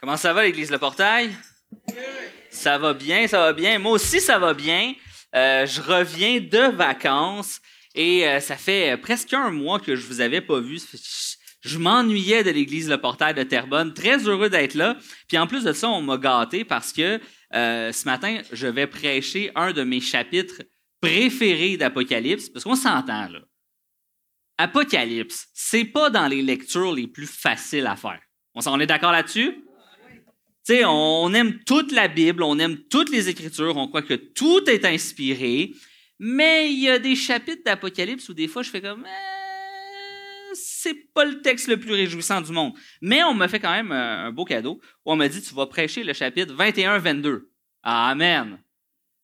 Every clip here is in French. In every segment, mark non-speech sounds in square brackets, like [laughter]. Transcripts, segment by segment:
Comment ça va, l'Église Le Portail? Ça va bien, ça va bien. Moi aussi, ça va bien. Euh, je reviens de vacances et euh, ça fait presque un mois que je vous avais pas vu. Je m'ennuyais de l'Église Le Portail de Terrebonne. Très heureux d'être là. Puis en plus de ça, on m'a gâté parce que euh, ce matin, je vais prêcher un de mes chapitres préférés d'Apocalypse. Parce qu'on s'entend, là. Apocalypse, c'est pas dans les lectures les plus faciles à faire. On est d'accord là-dessus? On aime toute la Bible, on aime toutes les Écritures, on croit que tout est inspiré, mais il y a des chapitres d'Apocalypse où des fois je fais comme eh, c'est pas le texte le plus réjouissant du monde. Mais on m'a fait quand même un beau cadeau. On m'a dit tu vas prêcher le chapitre 21-22. Amen.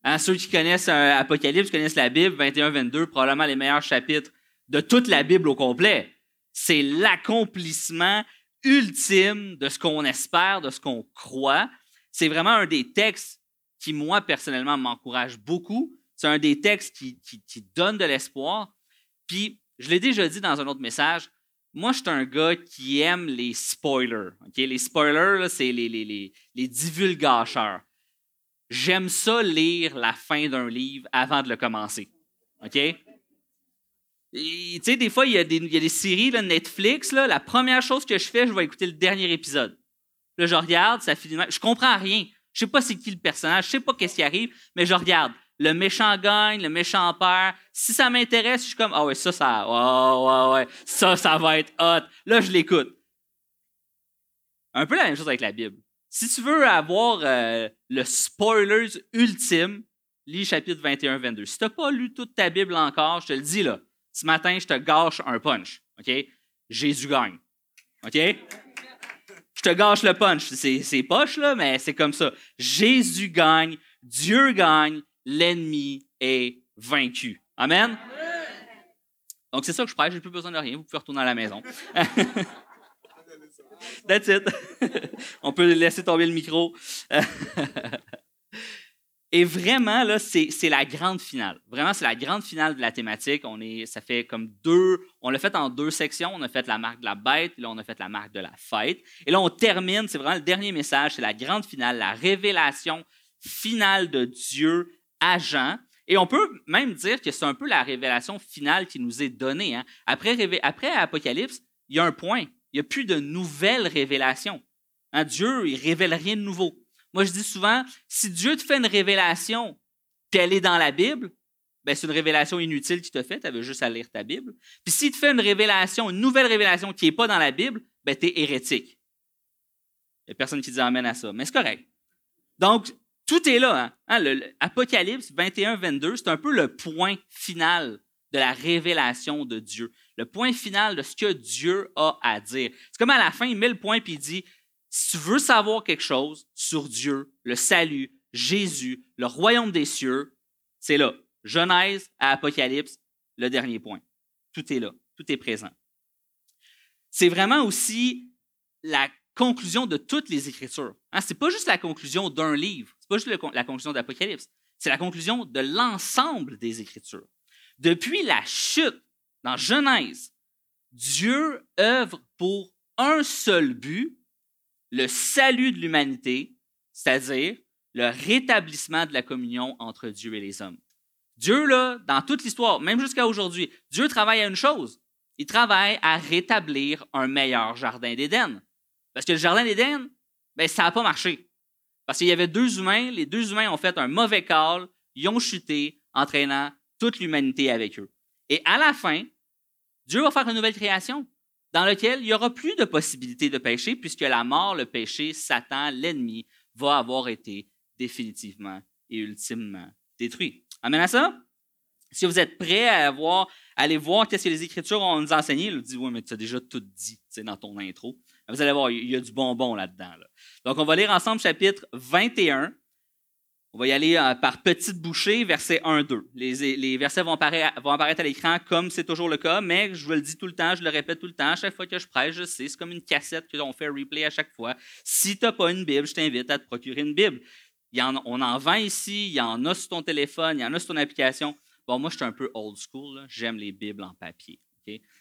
Hein, ceux qui connaissent euh, Apocalypse, connaissent la Bible, 21-22, probablement les meilleurs chapitres de toute la Bible au complet. C'est l'accomplissement ultime de ce qu'on espère, de ce qu'on croit. C'est vraiment un des textes qui, moi, personnellement, m'encourage beaucoup. C'est un des textes qui, donne de l'espoir. Puis, je l'ai déjà dit dans un autre message, moi, je suis un gars qui aime les spoilers. Les spoilers, c'est les, les. J'aime ça lire la fin d'un livre avant de le commencer. OK? Tu sais, des fois, il y, a des, séries, là, Netflix, là, la première chose que je fais, je vais écouter le dernier épisode. Là, je regarde, ça finit. Je comprends rien. Je sais pas c'est qui le personnage, je sais pas qu'est-ce qui arrive, mais je regarde. Le méchant gagne, le méchant perd. Si ça m'intéresse, je suis comme, ah ouais, ça, ça, ouais, ouais, ça, ça va être hot. Là, je l'écoute. Un peu la même chose avec la Bible. Si tu veux avoir euh, le spoilers ultime, lis chapitre 21-22. Si tu n'as pas lu toute ta Bible encore, je te le dis là, ce matin, je te gâche un punch. OK? Jésus gagne. OK? Je te gâche le punch. C'est poche, là, mais c'est comme ça. Jésus gagne, Dieu gagne, l'ennemi est vaincu. Amen? Donc, c'est ça que je prêche. J'ai plus besoin de rien. Vous pouvez retourner à la maison. [laughs] That's it. [laughs] On peut laisser tomber le micro. [laughs] Et vraiment, là, c'est, la grande finale. Vraiment, c'est la grande finale de la thématique. On est, ça fait comme deux, on l'a fait en deux sections. On a fait la marque de la bête, là, on a fait la marque de la fête. Et là, on termine, c'est vraiment le dernier message, c'est la grande finale, la révélation finale de Dieu à Jean. Et on peut même dire que c'est un peu la révélation finale qui nous est donnée. Hein. Après, après Apocalypse, il y a un point. Il n'y a plus de nouvelles révélations. Hein, Dieu, il révèle rien de nouveau. Moi, je dis souvent, si Dieu te fait une révélation, qu'elle est dans la Bible, ben, c'est une révélation inutile qu'il te fait, tu avais juste à lire ta Bible. Puis s'il te fait une révélation, une nouvelle révélation qui n'est pas dans la Bible, ben, tu es hérétique. Il n'y a personne qui dit amène à ça, mais c'est correct. Donc, tout est là. Hein? hein L'Apocalypse 21-22, c'est un peu le point final de la révélation de Dieu. Le point final de ce que Dieu a à dire. C'est comme à la fin, il met le point et il dit si tu veux savoir quelque chose sur Dieu, le salut, Jésus, le royaume des cieux, c'est là. Genèse à Apocalypse, le dernier point. Tout est là, tout est présent. C'est vraiment aussi la conclusion de toutes les Écritures. Hein, ce n'est pas juste la conclusion d'un livre, ce n'est pas juste la conclusion d'Apocalypse, c'est la conclusion de l'ensemble des Écritures. Depuis la chute dans Genèse, Dieu œuvre pour un seul but, le salut de l'humanité, c'est-à-dire le rétablissement de la communion entre Dieu et les hommes. Dieu, là, dans toute l'histoire, même jusqu'à aujourd'hui, Dieu travaille à une chose. Il travaille à rétablir un meilleur jardin d'Éden. Parce que le jardin d'Éden, ben, ça n'a pas marché. Parce qu'il y avait deux humains, les deux humains ont fait un mauvais call, ils ont chuté, entraînant toute l'humanité avec eux. Et à la fin, Dieu va faire une nouvelle création dans lequel il n'y aura plus de possibilité de péché, puisque la mort, le péché, Satan, l'ennemi, va avoir été définitivement et ultimement détruit. Amen à ça? Si vous êtes prêts à voir, aller voir qu'est-ce que les Écritures ont nous enseigné, vous dites, oui, mais tu as déjà tout dit dans ton intro. Vous allez voir, il y a du bonbon là-dedans. Donc, on va lire ensemble chapitre 21, on va y aller euh, par petites bouchées, versets 1-2. Les, versets vont apparaître, à l'écran comme c'est toujours le cas, mais je vous le dis tout le temps, je le répète tout le temps, chaque fois que je prêche, je sais, c'est comme une cassette que l'on fait replay à chaque fois. Si tu n'as pas une Bible, je t'invite à te procurer une Bible. Il y en, on en vend ici, il y en a sur ton téléphone, il y en a sur ton application. Bon, moi, je suis un peu old school, j'aime les Bibles en papier.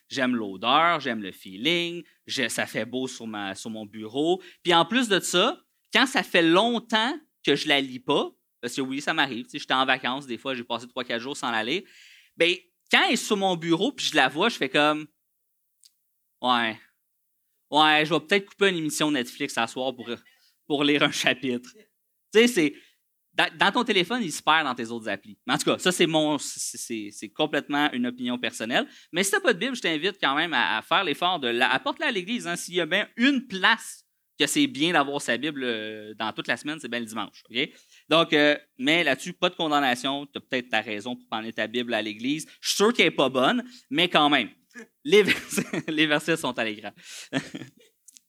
J'aime l'odeur, j'aime le feeling, ça fait beau sur, sur mon bureau. Puis en plus de ça, quand ça fait longtemps que je la lis pas, parce que oui, ça m'arrive, j'étais en vacances, des fois j'ai passé 3-4 jours sans la lire, bien, quand elle est sur mon bureau puis je la vois, je fais comme Ouais. Ouais, je vais peut-être couper une émission Netflix à soir pour, pour lire un chapitre. Tu sais, c'est. Dans, ton téléphone, il se perd dans tes autres applis. Mais en tout cas, ça, c'est mon. C'est complètement une opinion personnelle. Mais si tu n'as pas de Bible, je t'invite quand même à, faire l'effort de la. Apporte-la à l'Église. Hein, S'il y a bien une place que c'est bien d'avoir sa Bible euh, dans toute la semaine, c'est bien le dimanche. OK? Donc, euh, mais là-dessus, pas de condamnation. Tu as peut-être ta raison pour prendre ta Bible à l'Église. Je suis sûr qu'elle n'est pas bonne, mais quand même. Les [laughs] versets, sont à l'écran. [laughs]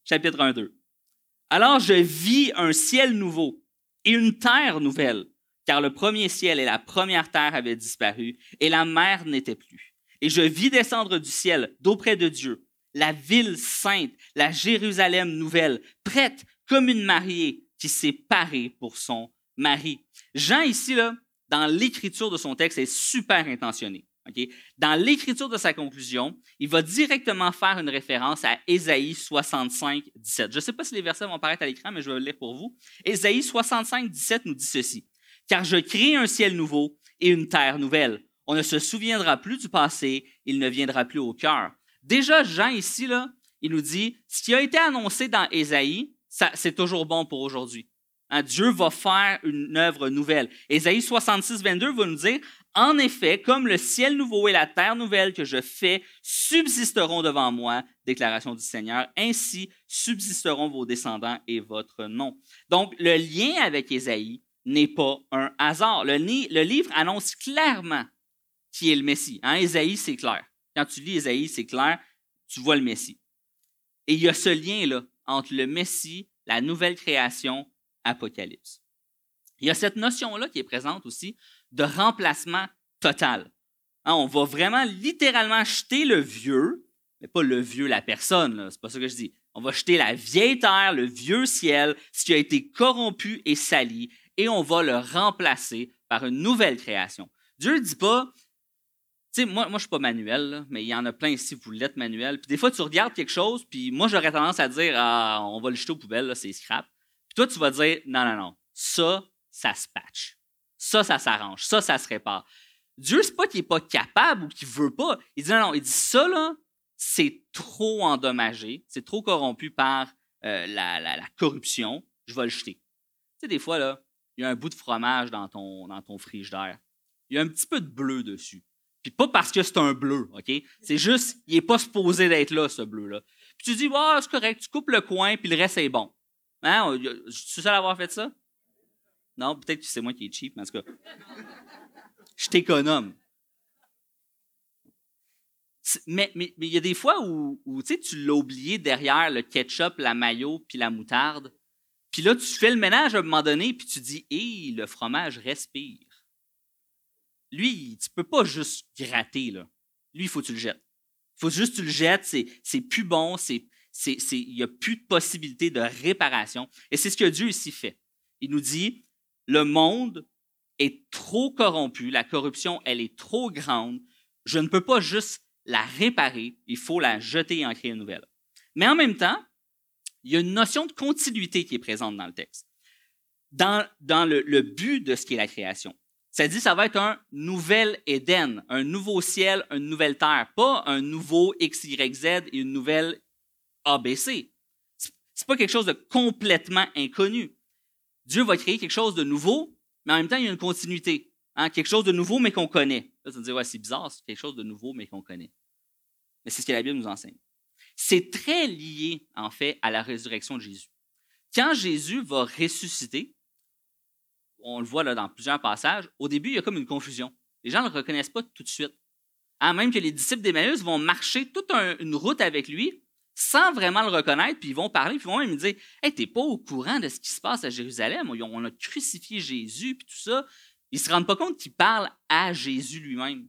Chapitre 1, 2. Alors je vis un ciel nouveau et une terre nouvelle, car le premier ciel et la première terre avaient disparu, et la mer n'était plus. Et je vis descendre du ciel, d'auprès de Dieu, la ville sainte, la Jérusalem nouvelle, prête comme une mariée qui s'est parée pour son mari. Jean, ici, là, dans l'écriture de son texte, est super intentionné. Dans l'écriture de sa conclusion, il va directement faire une référence à Ésaïe 65, 17. Je ne sais pas si les versets vont apparaître à l'écran, mais je vais le lire pour vous. Ésaïe 65, 17 nous dit ceci. Car je crée un ciel nouveau et une terre nouvelle. On ne se souviendra plus du passé, il ne viendra plus au cœur. Déjà, Jean ici, là, il nous dit, ce qui a été annoncé dans Ésaïe, c'est toujours bon pour aujourd'hui. Hein, Dieu va faire une œuvre nouvelle. Ésaïe 66, 22 va nous dire, en effet, comme le ciel nouveau et la terre nouvelle que je fais subsisteront devant moi, déclaration du Seigneur, ainsi subsisteront vos descendants et votre nom. Donc, le lien avec Ésaïe n'est pas un hasard. Le, livre annonce clairement qui est le Messie. Hein? Ésaïe, c'est clair. Quand tu lis Ésaïe, c'est clair, tu vois le Messie. Et il y a ce lien-là entre le Messie, la nouvelle création, Apocalypse. Il y a cette notion-là qui est présente aussi de remplacement total. Hein, on va vraiment littéralement jeter le vieux, mais pas le vieux, la personne, c'est pas ça que je dis. On va jeter la vieille terre, le vieux ciel, ce qui a été corrompu et sali, et on va le remplacer par une nouvelle création. Dieu ne dit pas, tu sais, moi, moi je ne suis pas manuel, mais il y en a plein ici, vous l'êtes manuel. Puis des fois, tu regardes quelque chose, puis moi, j'aurais tendance à dire, ah, on va le jeter aux poubelles, c'est scrap. Toi, tu vas dire, non, non, non, ça, ça se patch. Ça, ça s'arrange. Ça, ça se répare. Dieu, c'est pas qu'il n'est pas capable ou qu'il veut pas. Il dit non, non, il dit ça, là, c'est trop endommagé, c'est trop corrompu par euh, la, corruption, je vais le jeter. Tu sais, des fois, là, il y a un bout de fromage dans ton, dans ton. Il y a un petit peu de bleu dessus. Puis pas parce que c'est un bleu, OK? C'est juste, il n'est pas supposé d'être là, ce bleu-là. Puis tu dis, c'est correct, tu coupes le coin, puis le reste est bon. Hein? Je suis seul à avoir fait ça? Non, peut-être que c'est moi qui est cheap, mais en tout cas, je t'économe. Mais il mais, y a des fois où, tu l'as oublié derrière le ketchup, la mayo puis la moutarde. Puis là, tu fais le ménage à un moment donné, puis tu dis Hé, le fromage respire. Lui, tu peux pas juste gratter. Là. Lui, il faut que tu le jettes. Il faut juste que tu le jettes, c'est plus bon, il n'y a plus de possibilité de réparation. Et c'est ce que Dieu ici fait. Il nous dit le monde est trop corrompu, la corruption, elle est trop grande. Je ne peux pas juste la réparer, il faut la jeter et en créer une nouvelle. Mais en même temps, il y a une notion de continuité qui est présente dans le texte, dans, le, but de ce qui est la création. Ça dit ça va être un nouvel Éden, un nouveau ciel, une nouvelle terre, pas un nouveau XYZ et une nouvelle ABC. C'est pas quelque chose de complètement inconnu. Dieu va créer quelque chose de nouveau, mais en même temps, il y a une continuité. Hein, quelque chose de nouveau, mais qu'on connaît. Là, c'est bizarre, c'est quelque chose de nouveau, mais qu'on connaît. Mais c'est ce que la Bible nous enseigne. C'est très lié, en fait, à la résurrection de Jésus. Quand Jésus va ressusciter, on le voit là dans plusieurs passages, au début, il y a comme une confusion. Les gens ne le reconnaissent pas tout de suite. Hein, même que les disciples d'Emmaüs vont marcher toute une route avec lui, sans vraiment le reconnaître, puis ils vont parler, puis ils vont même dire Hey, t'es pas au courant de ce qui se passe à Jérusalem, on a crucifié Jésus, puis tout ça. Ils se rendent pas compte qu'ils parlent à Jésus lui-même.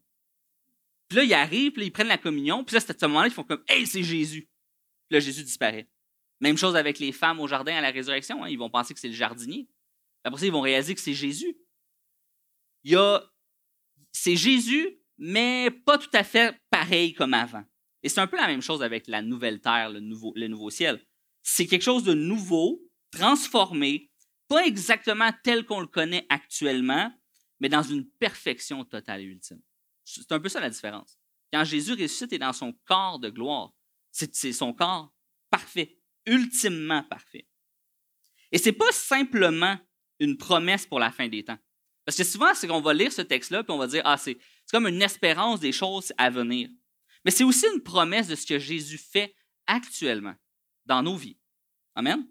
Puis là, ils arrivent, puis ils prennent la communion, puis là, c'est à ce moment-là, ils font comme Hey, c'est Jésus. Puis là, Jésus disparaît. Même chose avec les femmes au jardin à la résurrection, hein, ils vont penser que c'est le jardinier. Après ça, ils vont réaliser que c'est Jésus. Il y a. C'est Jésus, mais pas tout à fait pareil comme avant. Et c'est un peu la même chose avec la nouvelle terre, le nouveau, ciel. C'est quelque chose de nouveau, transformé, pas exactement tel qu'on le connaît actuellement, mais dans une perfection totale et ultime. C'est un peu ça la différence. Quand Jésus ressuscite et dans son corps de gloire, c'est son corps parfait, ultimement parfait. Et c'est pas simplement une promesse pour la fin des temps. Parce que souvent, c'est qu'on va lire ce texte-là puis on va dire ah c'est comme une espérance des choses à venir. Mais c'est aussi une promesse de ce que Jésus fait actuellement dans nos vies. Amen?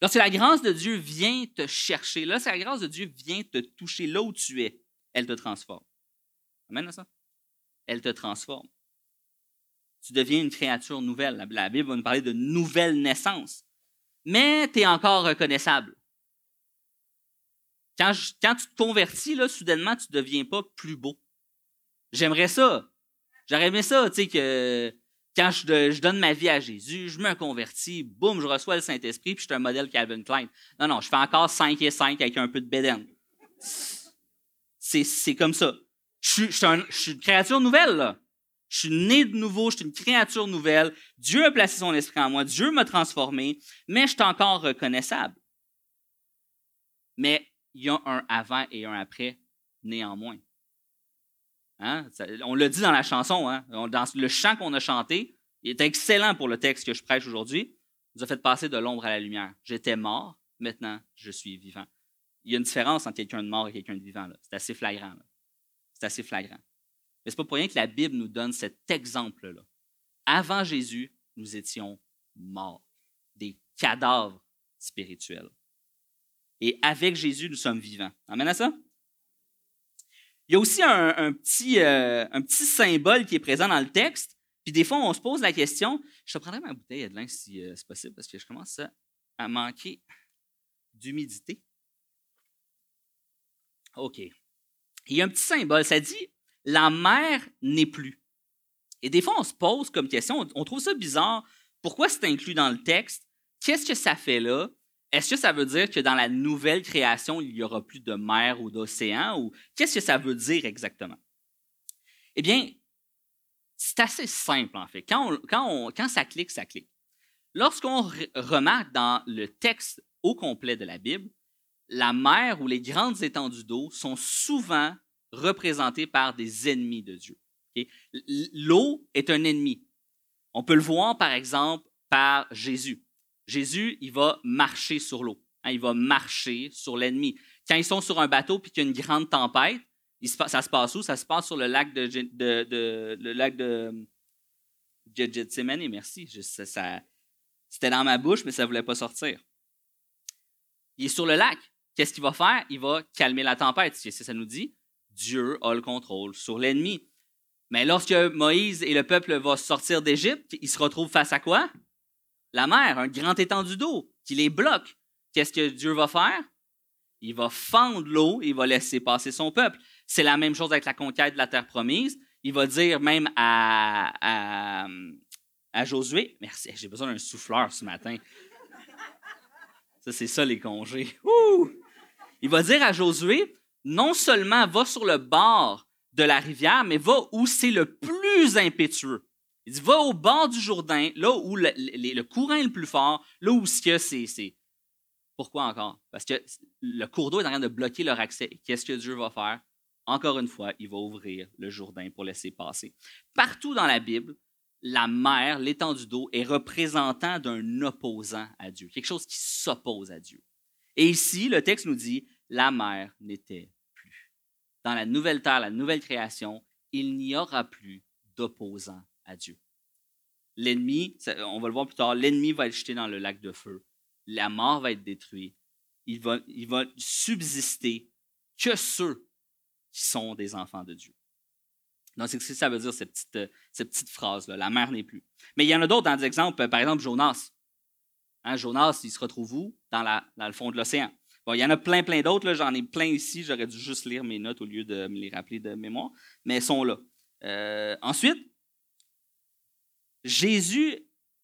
Lorsque la grâce de Dieu vient te chercher, c'est la grâce de Dieu vient te toucher là où tu es, elle te transforme. Amen à ça? Elle te transforme. Tu deviens une créature nouvelle. La Bible va nous parler de nouvelle naissance. Mais tu es encore reconnaissable. Quand, quand, tu te convertis, là, soudainement, tu ne deviens pas plus beau. J'aimerais ça. J'aurais aimé ça, tu sais, que quand je, donne ma vie à Jésus, je me convertis, boum, je reçois le Saint-Esprit, puis je suis un modèle Calvin Klein. Non, non, je fais encore 5 et 5 avec un peu de bédaine. C'est comme ça. Je suis, une créature nouvelle, là. Je suis né de nouveau, je suis une créature nouvelle. Dieu a placé son esprit en moi, Dieu m'a transformé, mais je suis encore reconnaissable. Mais il y a un avant et un après, néanmoins. Hein? on l'a dit dans la chanson, hein? dans le chant qu'on a chanté, il est excellent pour le texte que je prêche aujourd'hui. Il nous a fait passer de l'ombre à la lumière. J'étais mort, maintenant je suis vivant. Il y a une différence entre quelqu'un de mort et quelqu'un de vivant. C'est assez flagrant. C'est assez flagrant. Mais ce n'est pas pour rien que la Bible nous donne cet exemple-là. Avant Jésus, nous étions morts, des cadavres spirituels. Et avec Jésus, nous sommes vivants. Amen à ça? Il y a aussi un, petit, euh, un petit symbole qui est présent dans le texte. Puis des fois, on se pose la question, je te prendrai ma bouteille de si euh, c'est possible, parce que je commence à, manquer d'humidité. OK. Il y a un petit symbole, ça dit la mer n'est plus. Et des fois, on se pose comme question, on trouve ça bizarre. Pourquoi c'est inclus dans le texte? Qu'est-ce que ça fait là? Est-ce que ça veut dire que dans la nouvelle création, il n'y aura plus de mer ou d'océan? Ou qu'est-ce que ça veut dire exactement? Eh bien, c'est assez simple en fait. Quand, quand, ça clique, ça clique. Lorsqu'on remarque dans le texte au complet de la Bible, la mer ou les grandes étendues d'eau sont souvent représentées par des ennemis de Dieu. L'eau est un ennemi. On peut le voir par exemple par Jésus. Jésus, il va marcher sur l'eau. Hein, il va marcher sur l'ennemi. Quand ils sont sur un bateau puis qu'il y a une grande tempête, ça se passe où? Ça se passe sur le lac de, le lac de Gethsemane, merci. C'était dans ma bouche, mais ça ne voulait pas sortir. Il est sur le lac. Qu'est-ce qu'il va faire? Il va calmer la tempête. C'est ça nous dit. Dieu a le contrôle sur l'ennemi. Mais lorsque Moïse et le peuple vont sortir d'Égypte, ils se retrouvent face à quoi? La mer, un grand étendue d'eau qui les bloque. Qu'est-ce que Dieu va faire? Il va fendre l'eau il va laisser passer son peuple. C'est la même chose avec la conquête de la terre promise. Il va dire même à, à, Josué, merci, j'ai besoin d'un souffleur ce matin. Ça, c'est ça les congés. Il va dire à Josué, non seulement va sur le bord de la rivière, mais va où c'est le plus impétueux. Il dit, va au bord du Jourdain, là où le, courant est le plus fort, là où ce que c'est. Pourquoi encore? Parce que le cours d'eau est en train de bloquer leur accès. Qu'est-ce que Dieu va faire? Encore une fois, il va ouvrir le Jourdain pour laisser passer. Partout dans la Bible, la mer, l'étendue d'eau, est représentant d'un opposant à Dieu, quelque chose qui s'oppose à Dieu. Et ici, le texte nous dit, la mer n'était plus. Dans la nouvelle terre, la nouvelle création, il n'y aura plus d'opposant à Dieu. L'ennemi, on va le voir plus tard, l'ennemi va être jeté dans le lac de feu. La mort va être détruite. Il va, va subsister que ceux qui sont des enfants de Dieu. Donc, c'est ce que ça veut dire, cette petite, phrase-là. La mer n'est plus. Mais il y en a d'autres dans des exemples. Par exemple, Jonas. Hein, Jonas, il se retrouve où? Dans, la, le fond de l'océan. Bon, il y en a plein, plein d'autres. J'en ai plein ici. J'aurais dû juste lire mes notes au lieu de me les rappeler de mémoire. Mais elles sont là. Euh, ensuite, Jésus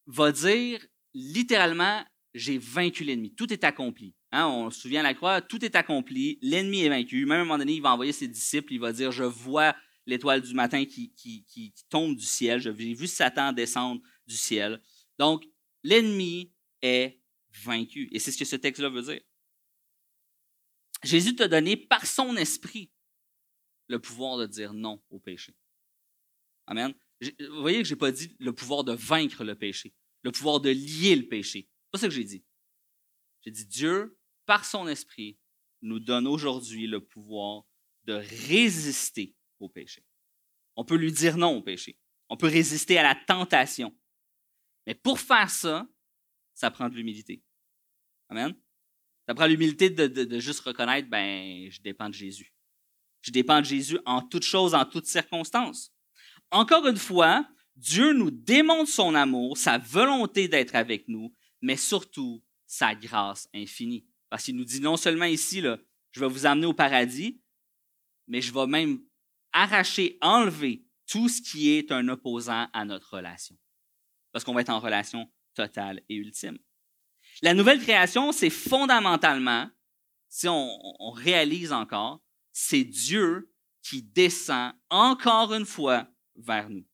va dire littéralement, j'ai vaincu l'ennemi. Tout est accompli. Hein, on se souvient à la croix, tout est accompli, l'ennemi est vaincu. Même à un moment donné, il va envoyer ses disciples, il va dire, je vois l'étoile du matin qui, tombe du ciel. J'ai vu Satan descendre du ciel. Donc, l'ennemi est vaincu. Et c'est ce que ce texte-là veut dire. Jésus t'a donné par son esprit le pouvoir de dire non au péché. Amen. Vous voyez que je n'ai pas dit le pouvoir de vaincre le péché, le pouvoir de lier le péché. C'est pas ça que j'ai dit. J'ai dit Dieu, par son esprit, nous donne aujourd'hui le pouvoir de résister au péché. On peut lui dire non au péché. On peut résister à la tentation. Mais pour faire ça, ça prend de l'humilité. Amen. Ça prend l'humilité de, juste reconnaître, ben, je dépends de Jésus. Je dépends de Jésus en toutes choses, en toutes circonstances. Encore une fois, Dieu nous démontre son amour, sa volonté d'être avec nous, mais surtout sa grâce infinie. Parce qu'il nous dit non seulement ici, là, je vais vous amener au paradis, mais je vais même arracher, enlever tout ce qui est un opposant à notre relation. Parce qu'on va être en relation totale et ultime. La nouvelle création, c'est fondamentalement, si on, réalise encore, c'est Dieu qui descend encore une fois vers nous.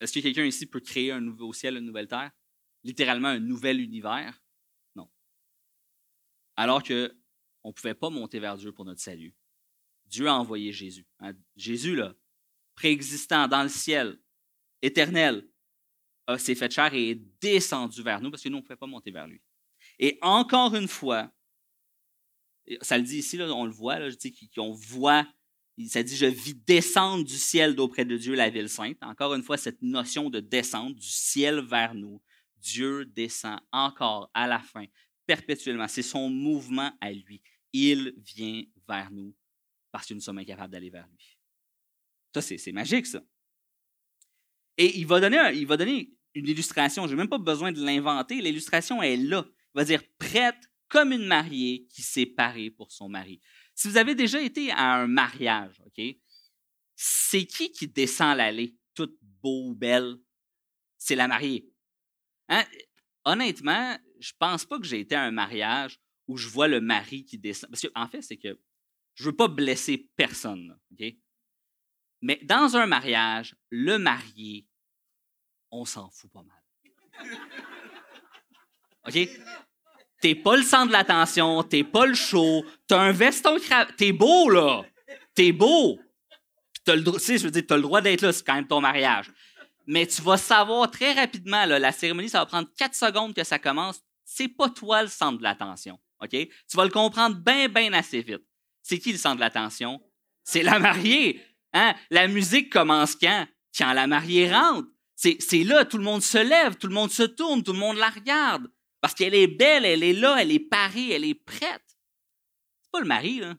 Est-ce que quelqu'un ici peut créer un nouveau ciel, une nouvelle terre? Littéralement un nouvel univers? Non. Alors que on ne pouvait pas monter vers Dieu pour notre salut. Dieu a envoyé Jésus. Hein? Jésus, là, préexistant dans le ciel, éternel, s'est fait chair et est descendu vers nous parce que nous, on ne pouvait pas monter vers lui. Et encore une fois, ça le dit ici, on le voit, là, je dis qu'on voit, ça dit, je vis descendre du ciel d'auprès de Dieu la ville sainte. Encore une fois, cette notion de descendre du ciel vers nous. Dieu descend encore à la fin, perpétuellement. C'est son mouvement à lui. Il vient vers nous parce que nous sommes incapables d'aller vers lui. Ça, c'est magique, ça. Et il va donner, il va donner une illustration. Je n'ai même pas besoin de l'inventer. L'illustration est là. Il va dire prête comme une mariée qui s'est parée pour son mari. Si vous avez déjà été à un mariage, OK, c'est qui qui descend l'allée, toute beau, belle? C'est la mariée. Hein? Honnêtement, je pense pas que j'ai été à un mariage où je vois le mari qui descend. Parce qu'en en fait, c'est que je veux pas blesser personne. OK? Mais dans un mariage, le marié on s'en fout pas mal. [laughs] OK? T'es pas le centre de l'attention, t'es pas le show, t'as un veston cravate. T'es beau, là! T'es beau! T'as le, je veux dire, as le droit d'être là, c'est quand même ton mariage. Mais tu vas savoir très rapidement, là, la cérémonie, ça va prendre quatre secondes que ça commence. C'est pas toi le centre de l'attention. OK? Tu vas le comprendre bien, bien assez vite. C'est qui le centre de l'attention? C'est la mariée. Hein? La musique commence quand? Quand la mariée rentre. C'est là, tout le monde se lève, tout le monde se tourne, tout le monde la regarde. Parce qu'elle est belle, elle est là, elle est parée, elle est prête. C'est pas le mari, là.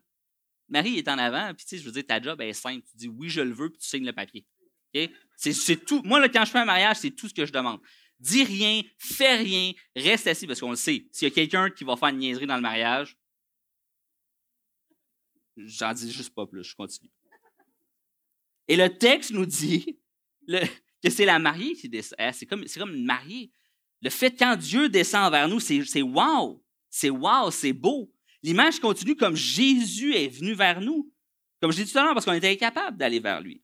Le mari est en avant, puis tu sais, je veux dire, ta job est simple. Tu dis oui, je le veux, puis tu signes le papier. C'est tout. Moi, quand je fais un mariage, c'est tout ce que je demande. Dis rien, fais rien, reste assis, parce qu'on le sait. S'il y a quelqu'un qui va faire une niaiserie dans le mariage, j'en dis juste pas plus, je continue. Et le texte nous dit, que c'est la mariée qui descend. Eh, c'est comme, comme une mariée. Le fait quand Dieu descend vers nous, c'est wow. C'est wow, c'est beau. L'image continue comme Jésus est venu vers nous. Comme je l'ai dit tout à l'heure, parce qu'on était incapable d'aller vers lui.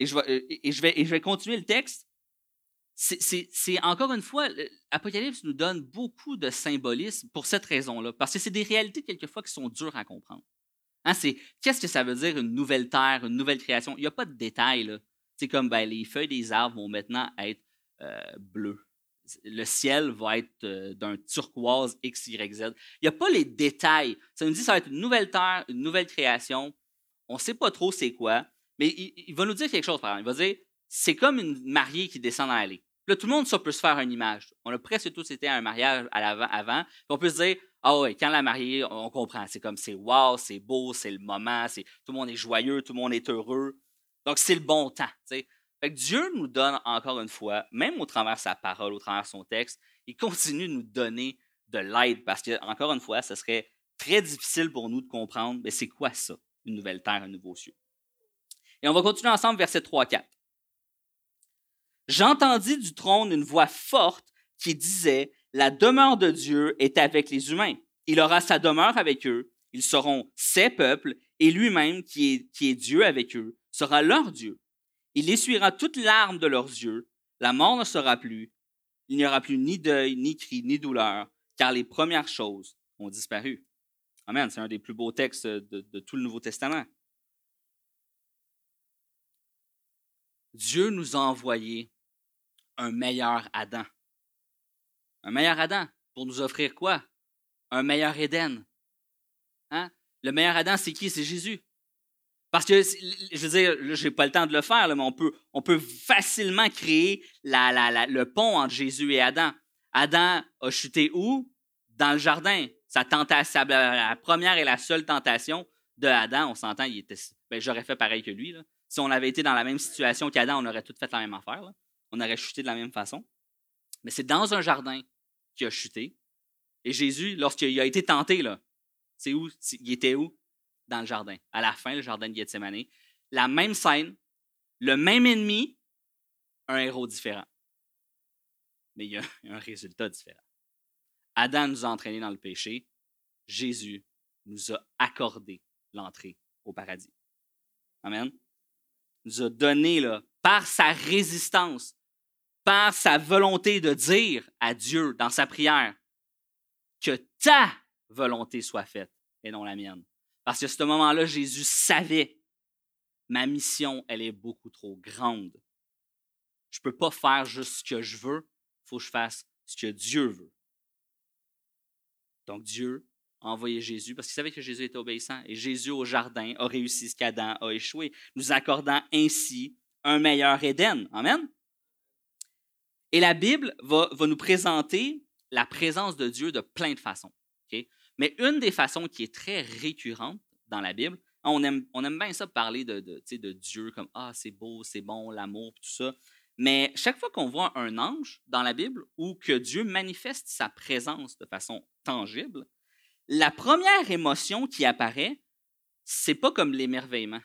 Et je, vais, continuer le texte. C'est encore une fois, l'Apocalypse nous donne beaucoup de symbolisme pour cette raison-là, parce que c'est des réalités quelquefois qui sont dures à comprendre. Hein, qu'est-ce que ça veut dire une nouvelle terre, une nouvelle création? Il n'y a pas de détails. C'est comme ben, les feuilles des arbres vont maintenant être euh, bleues. Le ciel va être euh, d'un turquoise X, Y, Z. Il n'y a pas les détails. Ça nous dit que ça va être une nouvelle terre, une nouvelle création. On ne sait pas trop c'est quoi, mais il, va nous dire quelque chose, par exemple. Il va dire c'est comme une mariée qui descend dans l'allée. Là, tout le monde ça peut se faire une image. On a presque tous été à un mariage avant. on peut se dire ah oui, quand la mariée, on comprend. C'est comme c'est wow, c'est beau, c'est le moment, tout le monde est joyeux, tout le monde est heureux. Donc c'est le bon temps. Dieu nous donne encore une fois, même au travers de sa parole, au travers son texte, il continue de nous donner de l'aide parce que, encore une fois, ce serait très difficile pour nous de comprendre, mais c'est quoi ça, une nouvelle terre, un nouveau ciel? Et on va continuer ensemble, verset 3-4. J'entendis du trône une voix forte qui disait la demeure de Dieu est avec les humains. Il aura sa demeure avec eux. Ils seront ses peuples et lui-même, qui est Dieu avec eux, sera leur Dieu. Il essuiera toutes larmes de leurs yeux, la mort ne sera plus, il n'y aura plus ni deuil, ni cri, ni douleur, car les premières choses ont disparu. Amen, c'est un des plus beaux textes de, tout le Nouveau Testament. Dieu nous a envoyé un meilleur Adam. Un meilleur Adam pour nous offrir quoi? Un meilleur Éden. Hein? Le meilleur Adam, c'est qui? C'est Jésus. Parce que, je veux dire, je n'ai pas le temps de le faire, mais on peut, facilement créer le pont entre Jésus et Adam. Adam a chuté où? Dans le jardin. Sa tentation, la première et la seule tentation de Adam, on s'entend. Ben, j'aurais fait pareil que lui. Si on avait été dans la même situation qu'Adam, on aurait tout fait la même affaire. On aurait chuté de la même façon. Mais c'est dans un jardin qu'il a chuté. Et Jésus, lorsqu'il a été tenté, là, c'est où? Il était où? Le jardin. À la fin, le jardin de Gethsemane. La même scène, le même ennemi, un héros différent. Mais il y a [laughs] un résultat différent. Adam nous a entraînés dans le péché. Jésus nous a accordé l'entrée au paradis. Amen nous a donné, par sa résistance, par sa volonté de dire à Dieu dans sa prière que ta volonté soit faite et non la mienne. Parce que à ce moment-là, Jésus savait ma mission, elle est beaucoup trop grande. Je ne peux pas faire juste ce que je veux, il faut que je fasse ce que Dieu veut. Donc Dieu envoyé Jésus parce qu'il savait que Jésus était obéissant. Et Jésus au jardin a réussi ce qu'Adam a échoué, nous accordant ainsi un meilleur Éden. Amen? Et la Bible va, nous présenter la présence de Dieu de plein de façons. Mais une des façons qui est très récurrente dans la Bible, on aime, bien ça parler de, de, de Dieu comme Ah, c'est beau, c'est bon, l'amour, tout ça. Mais chaque fois qu'on voit un ange dans la Bible ou que Dieu manifeste sa présence de façon tangible, la première émotion qui apparaît, c'est pas comme l'émerveillement,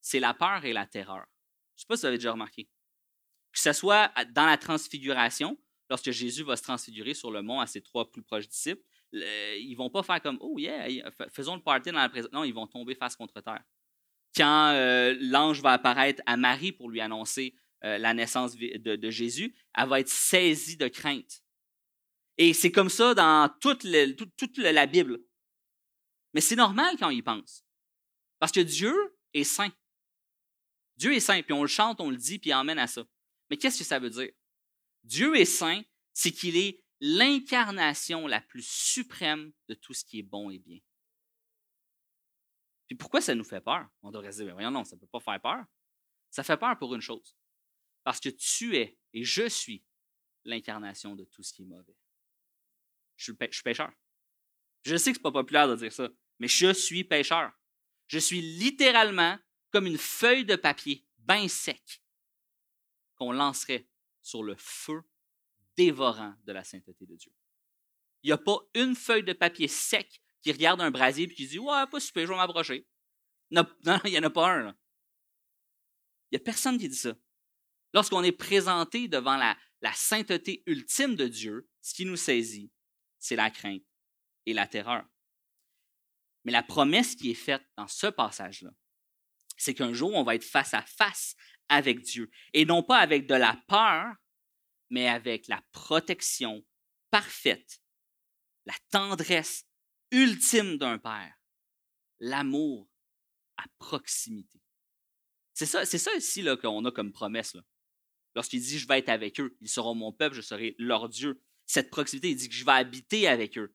c'est la peur et la terreur. Je ne sais pas si vous avez déjà remarqué. Que ce soit dans la transfiguration, lorsque Jésus va se transfigurer sur le mont à ses trois plus proches disciples, ils ne vont pas faire comme Oh yeah, faisons le party dans la présence. Non, ils vont tomber face contre terre. Quand euh, l'ange va apparaître à Marie pour lui annoncer euh, la naissance de, Jésus, elle va être saisie de crainte. Et c'est comme ça dans toute, la Bible. Mais c'est normal quand y pense. Parce que Dieu est saint. Dieu est saint, puis on le chante, on le dit, puis il emmène à ça. Mais qu'est-ce que ça veut dire? Dieu est saint, c'est qu'il est l'incarnation la plus suprême de tout ce qui est bon et bien. Puis pourquoi ça nous fait peur? On devrait se dire, voyons, non, ça ne peut pas faire peur. Ça fait peur pour une chose. Parce que tu es et je suis l'incarnation de tout ce qui est mauvais. Je suis, pêcheur. Je sais que ce n'est pas populaire de dire ça, mais je suis pêcheur. Je suis littéralement comme une feuille de papier bien sec qu'on lancerait sur le feu dévorant de la sainteté de Dieu. Il n'y a pas une feuille de papier sec qui regarde un brasier et qui dit Ouais, pas super, je vais m'approcher. [laughs] Non, il n'y en a pas un. Il n'y a personne qui dit ça. Lorsqu'on est présenté devant la, la sainteté ultime de Dieu, ce qui nous saisit, c'est la crainte et la terreur. Mais la promesse qui est faite dans ce passage-là, c'est qu'un jour, on va être face à face avec Dieu. Et non pas avec de la peur, mais avec la protection parfaite, la tendresse ultime d'un père, l'amour à proximité. C'est ça, c'est ça ici qu'on a comme promesse. Lorsqu'il dit Je vais être avec eux, ils seront mon peuple, je serai leur Dieu cette proximité. Il dit que je vais habiter avec eux.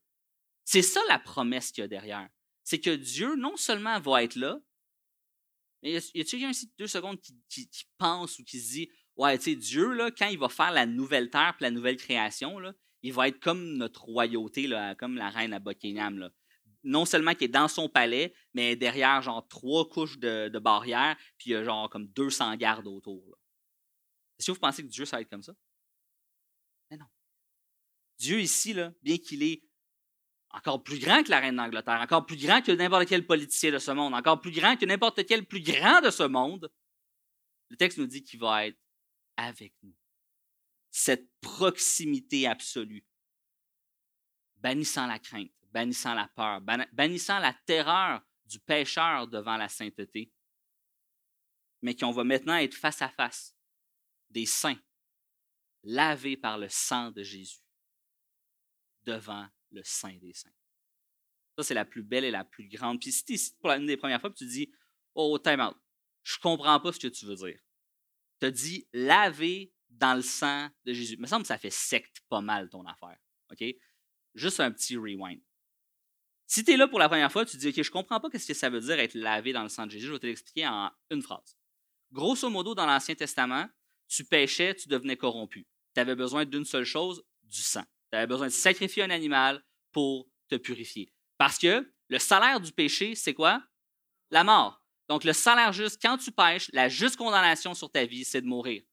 C'est ça la promesse qu'il y a derrière. C'est que Dieu, non seulement va être là, mais y a-t-il quelqu'un ici deux secondes qui, pense ou qui se dit Ouais, tu sais, Dieu, quand il va faire la nouvelle terre la nouvelle création, il va être comme notre royauté, comme la reine à Buckingham. Non seulement qui est dans son palais, mais derrière, genre, trois couches de, barrières, puis il y a genre comme 200 gardes autour. Est-ce que vous pensez que Dieu, ça va être comme ça? Mais non. Dieu ici, là, bien qu'il est encore plus grand que la reine d'Angleterre, encore plus grand que n'importe quel politicien de ce monde, encore plus grand que n'importe quel plus grand de ce monde, le texte nous dit qu'il va être avec nous. Cette proximité absolue, bannissant la crainte, bannissant la peur, bannissant la terreur du pécheur devant la sainteté, mais qu'on va maintenant être face à face des saints, lavés par le sang de Jésus, devant le Saint des Saints. Ça, c'est la plus belle et la plus grande. Puis si tu pour une des premières fois, puis tu dis Oh, time out, je comprends pas ce que tu veux dire. Tu as dit laver dans le sang de Jésus. Il me semble que ça fait secte pas mal ton affaire. OK? Juste un petit rewind. Si tu es là pour la première fois, tu te dis OK, je comprends pas ce que ça veut dire être lavé dans le sang de Jésus. Je vais te l'expliquer en une phrase. Grosso modo, dans l'Ancien Testament, tu péchais, tu devenais corrompu. Tu avais besoin d'une seule chose, du sang. Tu avais besoin de sacrifier un animal pour te purifier. Parce que le salaire du péché, c'est quoi? La mort. Donc, le salaire juste, quand tu pêches, la juste condamnation sur ta vie, c'est de mourir.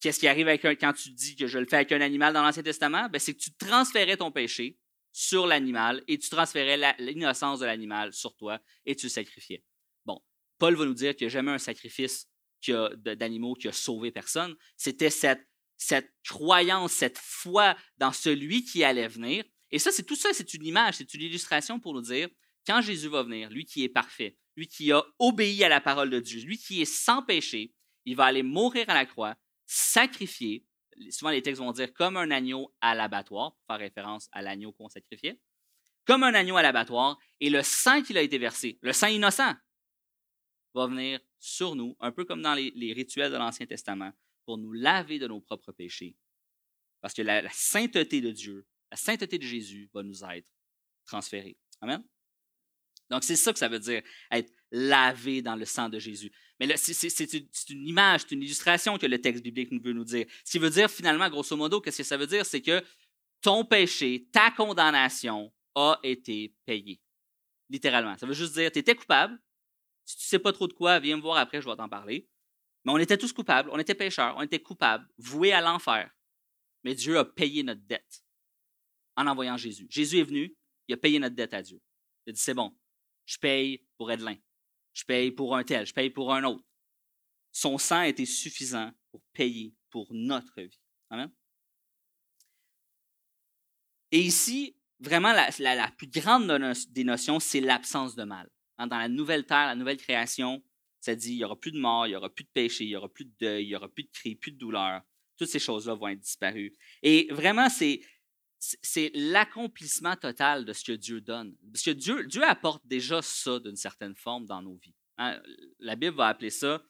Qu'est-ce qui arrive quand tu dis que je le fais avec un animal dans l'Ancien Testament? Ben, c'est que tu transférais ton péché sur l'animal et tu transférais l'innocence de l'animal sur toi et tu le sacrifiais. Bon, Paul va nous dire qu'il n'y a jamais un sacrifice d'animaux qui a sauvé personne. C'était cette, cette croyance, cette foi dans celui qui allait venir et ça, c'est tout ça, c'est une image, c'est une illustration pour nous dire, quand Jésus va venir, lui qui est parfait, lui qui a obéi à la parole de Dieu, lui qui est sans péché, il va aller mourir à la croix, sacrifier, souvent les textes vont dire comme un agneau à l'abattoir, pour faire référence à l'agneau qu'on sacrifiait, comme un agneau à l'abattoir, et le sang qu'il a été versé, le sang innocent, va venir sur nous, un peu comme dans les, rituels de l'Ancien Testament, pour nous laver de nos propres péchés. Parce que la sainteté de Dieu la sainteté de Jésus va nous être transférée. Amen? Donc, c'est ça que ça veut dire, être lavé dans le sang de Jésus. Mais c'est une image, c'est une illustration que le texte biblique veut nous dire. Ce qui veut dire, finalement, grosso modo, qu'est-ce que ça veut dire? C'est que ton péché, ta condamnation a été payée. Littéralement. Ça veut juste dire, tu étais coupable. Si tu ne sais pas trop de quoi, viens me voir après, je vais t'en parler. Mais on était tous coupables, on était pécheurs, on était coupables, voués à l'enfer. Mais Dieu a payé notre dette en envoyant Jésus. Jésus est venu, il a payé notre dette à Dieu. Il a dit, c'est bon, je paye pour Edlin, je paye pour un tel, je paye pour un autre. Son sang été suffisant pour payer pour notre vie. Amen. Et ici, vraiment, la, plus grande des notions, c'est l'absence de mal. Hein, dans la nouvelle terre, la nouvelle création, ça dit il n'y aura plus de mort, il n'y aura plus de péché, il n'y aura plus de deuil, il n'y aura plus de cris, plus de douleur. Toutes ces choses-là vont être disparues. Et vraiment, c'est c'est l'accomplissement total de ce que Dieu donne. Parce que Dieu, Dieu apporte déjà ça d'une certaine forme dans nos vies. Hein. La Bible va appeler ça,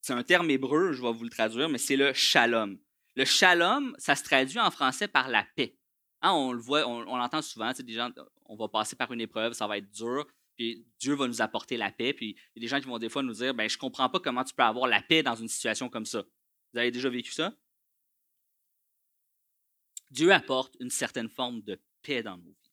c'est un terme hébreu, je vais vous le traduire, mais c'est le shalom. Le shalom, ça se traduit en français par la paix. Hein, on le voit, on, l'entend souvent, des gens, on va passer par une épreuve, ça va être dur, puis Dieu va nous apporter la paix. Puis il y a des gens qui vont des fois nous dire, ben, je ne comprends pas comment tu peux avoir la paix dans une situation comme ça. Vous avez déjà vécu ça? Dieu apporte une certaine forme de paix dans nos vies.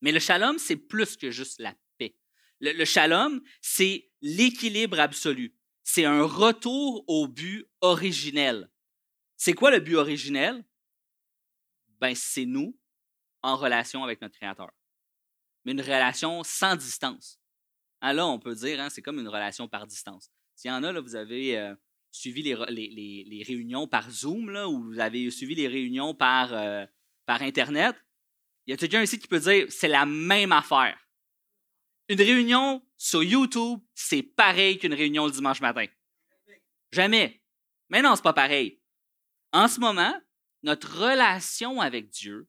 Mais le shalom, c'est plus que juste la paix. Le, shalom, c'est l'équilibre absolu. C'est un retour au but originel. C'est quoi le but originel? Ben, c'est nous en relation avec notre Créateur. Mais une relation sans distance. Hein, là, on peut dire, hein, c'est comme une relation par distance. S'il y en a, là, vous avez euh, suivi les, les, les, réunions par Zoom là, ou vous avez suivi les réunions par, euh, par Internet, il y a quelqu'un ici qui peut dire c'est la même affaire? Une réunion sur YouTube, c'est pareil qu'une réunion le dimanche matin. Jamais. Mais non, c'est pas pareil. En ce moment, notre relation avec Dieu,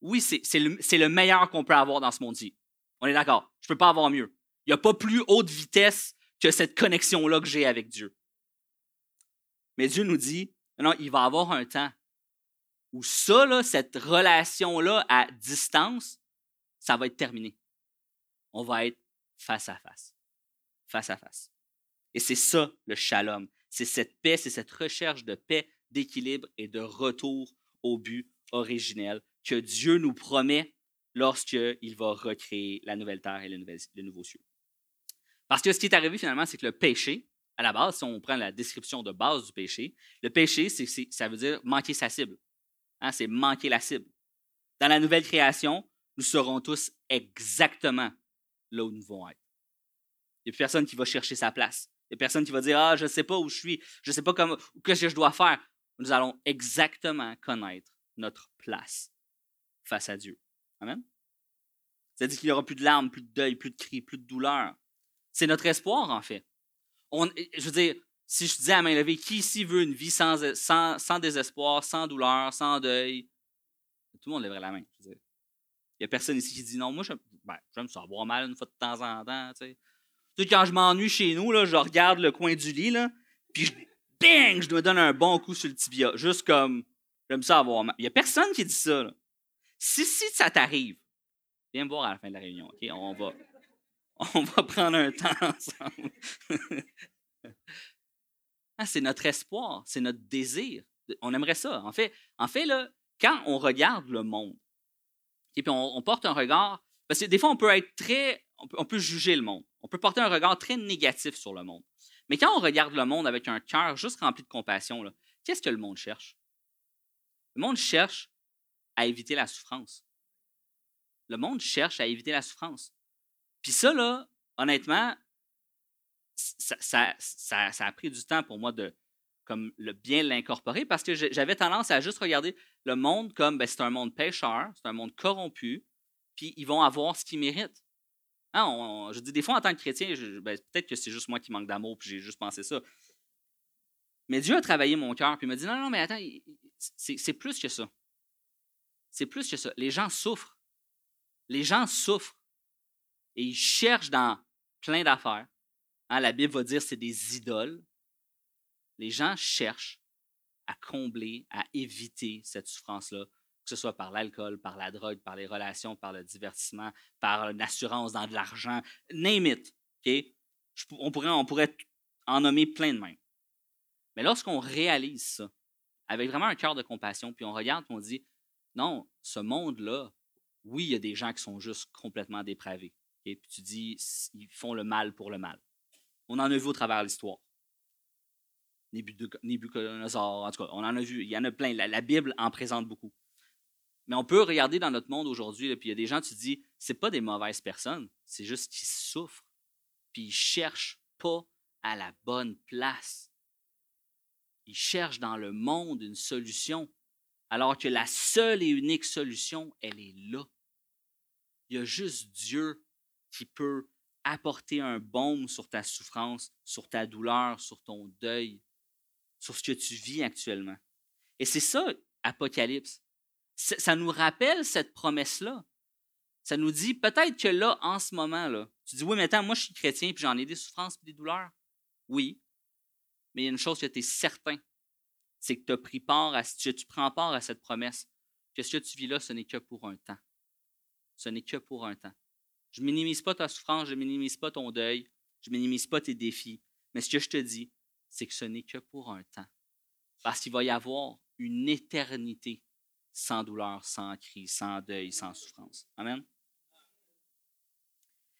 oui, c'est le, le, meilleur qu'on peut avoir dans ce monde-ci. On est d'accord. Je ne peux pas avoir mieux. Il n'y a pas plus haute vitesse que cette connexion-là que j'ai avec Dieu. Mais Dieu nous dit, non, il va y avoir un temps où ça, cette relation-là à distance, ça va être terminé. On va être face à face. Face à face. Et c'est ça le shalom. C'est cette paix, c'est cette recherche de paix, d'équilibre et de retour au but originel que Dieu nous promet lorsqu'il va recréer la nouvelle terre et le nouveau ciel. Parce que ce qui est arrivé finalement, c'est que le péché, à la base, si on prend la description de base du péché, le péché, ça veut dire manquer sa cible. Hein, c'est manquer la cible. Dans la nouvelle création, nous serons tous exactement là où nous devons être. Il n'y a plus personne qui va chercher sa place. Il n'y a personne qui va dire Ah, je ne sais pas où je suis, je ne sais pas comment, qu'est-ce que je dois faire. Nous allons exactement connaître notre place face à Dieu. Amen? C'est-à-dire qu'il n'y aura plus de larmes, plus de deuil, plus de cris, plus de douleur. C'est notre espoir, en fait. Je veux dire, si je disais à main levée, qui ici veut une vie sans, désespoir, sans douleur, sans deuil? Tout le monde lèverait la main. Il n'y a personne ici qui dit non. Moi, j'aime ben, ça avoir mal une fois de temps en temps. Tu sais. quand je m'ennuie chez nous, là, je regarde le coin du lit, là, puis je, bang, je me donne un bon coup sur le tibia. Juste comme, j'aime ça avoir mal. Il n'y a personne qui dit ça. Là. Si, si ça t'arrive, viens me voir à la fin de la réunion. OK? On va, [laughs] on va prendre un temps ensemble. [laughs] Ah, c'est notre espoir, c'est notre désir. On aimerait ça. En fait, en quand on regarde le monde, et puis on, porte un regard, parce que des fois, on peut être très, on peut, juger le monde. On peut porter un regard très négatif sur le monde. Mais quand on regarde le monde avec un cœur juste rempli de compassion, qu'est-ce que le monde cherche? Le monde cherche à éviter la souffrance. Le monde cherche à éviter la souffrance. Puis ça, là, honnêtement, ça, a pris du temps pour moi de comme le bien l'incorporer parce que j'avais tendance à juste regarder le monde comme ben, c'est un monde pécheur, c'est un monde corrompu, puis ils vont avoir ce qu'ils méritent. Hein, je dis des fois en tant que chrétien, ben, peut-être que c'est juste moi qui manque d'amour, puis j'ai juste pensé ça. Mais Dieu a travaillé mon cœur, puis il m'a dit non, non, mais attends, c'est plus que ça. C'est plus que ça. Les gens souffrent. Les gens souffrent. Et ils cherchent dans plein d'affaires. Hein, la Bible va dire c'est des idoles. Les gens cherchent à combler, à éviter cette souffrance-là, que ce soit par l'alcool, par la drogue, par les relations, par le divertissement, par une assurance dans de l'argent, name it. On, pourrait, on pourrait en nommer plein de mains. Mais lorsqu'on réalise ça, avec vraiment un cœur de compassion, puis on regarde et on dit, non, ce monde-là, oui, il y a des gens qui sont juste complètement dépravés. Et Puis tu dis, ils font le mal pour le mal. On en a vu au travers de l'histoire. Nebuchadnezzar, en tout cas, on en a vu. Il y en a plein. La, Bible en présente beaucoup. Mais on peut regarder dans notre monde aujourd'hui, puis il y a des gens, tu te dis, c'est pas des mauvaises personnes, c'est juste qu'ils souffrent, puis ils cherchent pas à la bonne place. Ils cherchent dans le monde une solution, alors que la seule et unique solution, elle est là. Il y a juste Dieu qui peut apporter un baume sur ta souffrance, sur ta douleur, sur ton deuil, sur ce que tu vis actuellement. Et c'est ça, Apocalypse. Ça nous rappelle cette promesse-là. Ça nous dit peut-être que là, en ce moment, là, tu dis oui, mais attends, moi je suis chrétien puis j'en ai des souffrances et des douleurs. Oui. Mais il y a une chose que tu es certain, c'est que tu as pris part à, tu prends part à cette promesse, que ce que tu vis là, ce n'est que pour un temps. Ce n'est que pour un temps. Je minimise pas ta souffrance, je ne minimise pas ton deuil, je ne minimise pas tes défis. Mais ce que je te dis, c'est que ce n'est que pour un temps. Parce qu'il va y avoir une éternité sans douleur, sans cri, sans deuil, sans souffrance. Amen.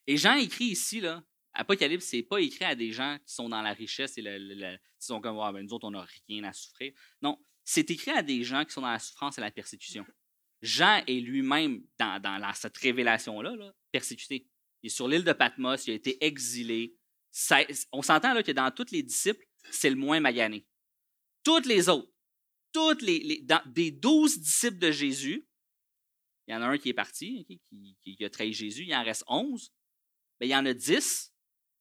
Et Jean écrit ici, là, Apocalypse, c'est pas écrit à des gens qui sont dans la richesse et qui sont comme ben, nous autres, on n'a rien à souffrir. Non, c'est écrit à des gens qui sont dans la souffrance et la persécution. Jean est lui-même, dans, cette révélation-là, persécuté. Il est sur l'île de Patmos, il a été exilé. on s'entend là, que dans tous les disciples, c'est le moins magané. Toutes les autres, toutes les, des douze disciples de Jésus, il y en a un qui est parti, qui, a trahi Jésus, il en reste onze. il y en a dix,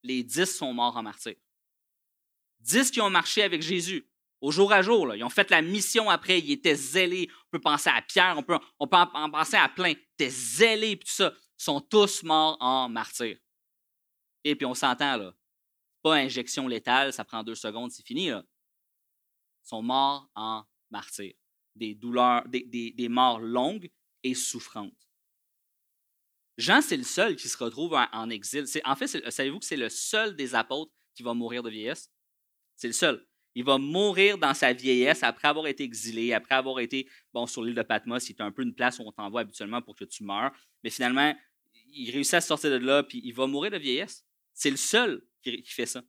les dix sont morts en martyr. Dix qui ont marché avec Jésus au jour à jour. Ils ont fait la mission après, ils étaient zélés. On peut penser à Pierre, on peut, en penser à plein. Ils étaient zélés, puis tout ça. Ils sont tous morts en martyr. Et puis on s'entend, là. Pas injection létale, ça prend deux secondes, c'est fini. Ils sont morts en martyr. Des douleurs, des, des, morts longues et souffrantes. Jean, c'est le seul qui se retrouve en, exil. En fait, savez-vous que c'est le seul des apôtres qui va mourir de vieillesse? C'est le seul. Il va mourir dans sa vieillesse après avoir été exilé, après avoir été bon, sur l'île de Patmos. C'est un peu une place où on t'envoie habituellement pour que tu meurs. Mais finalement, il réussit à sortir de là, puis il va mourir de vieillesse. C'est le seul qui, fait ça.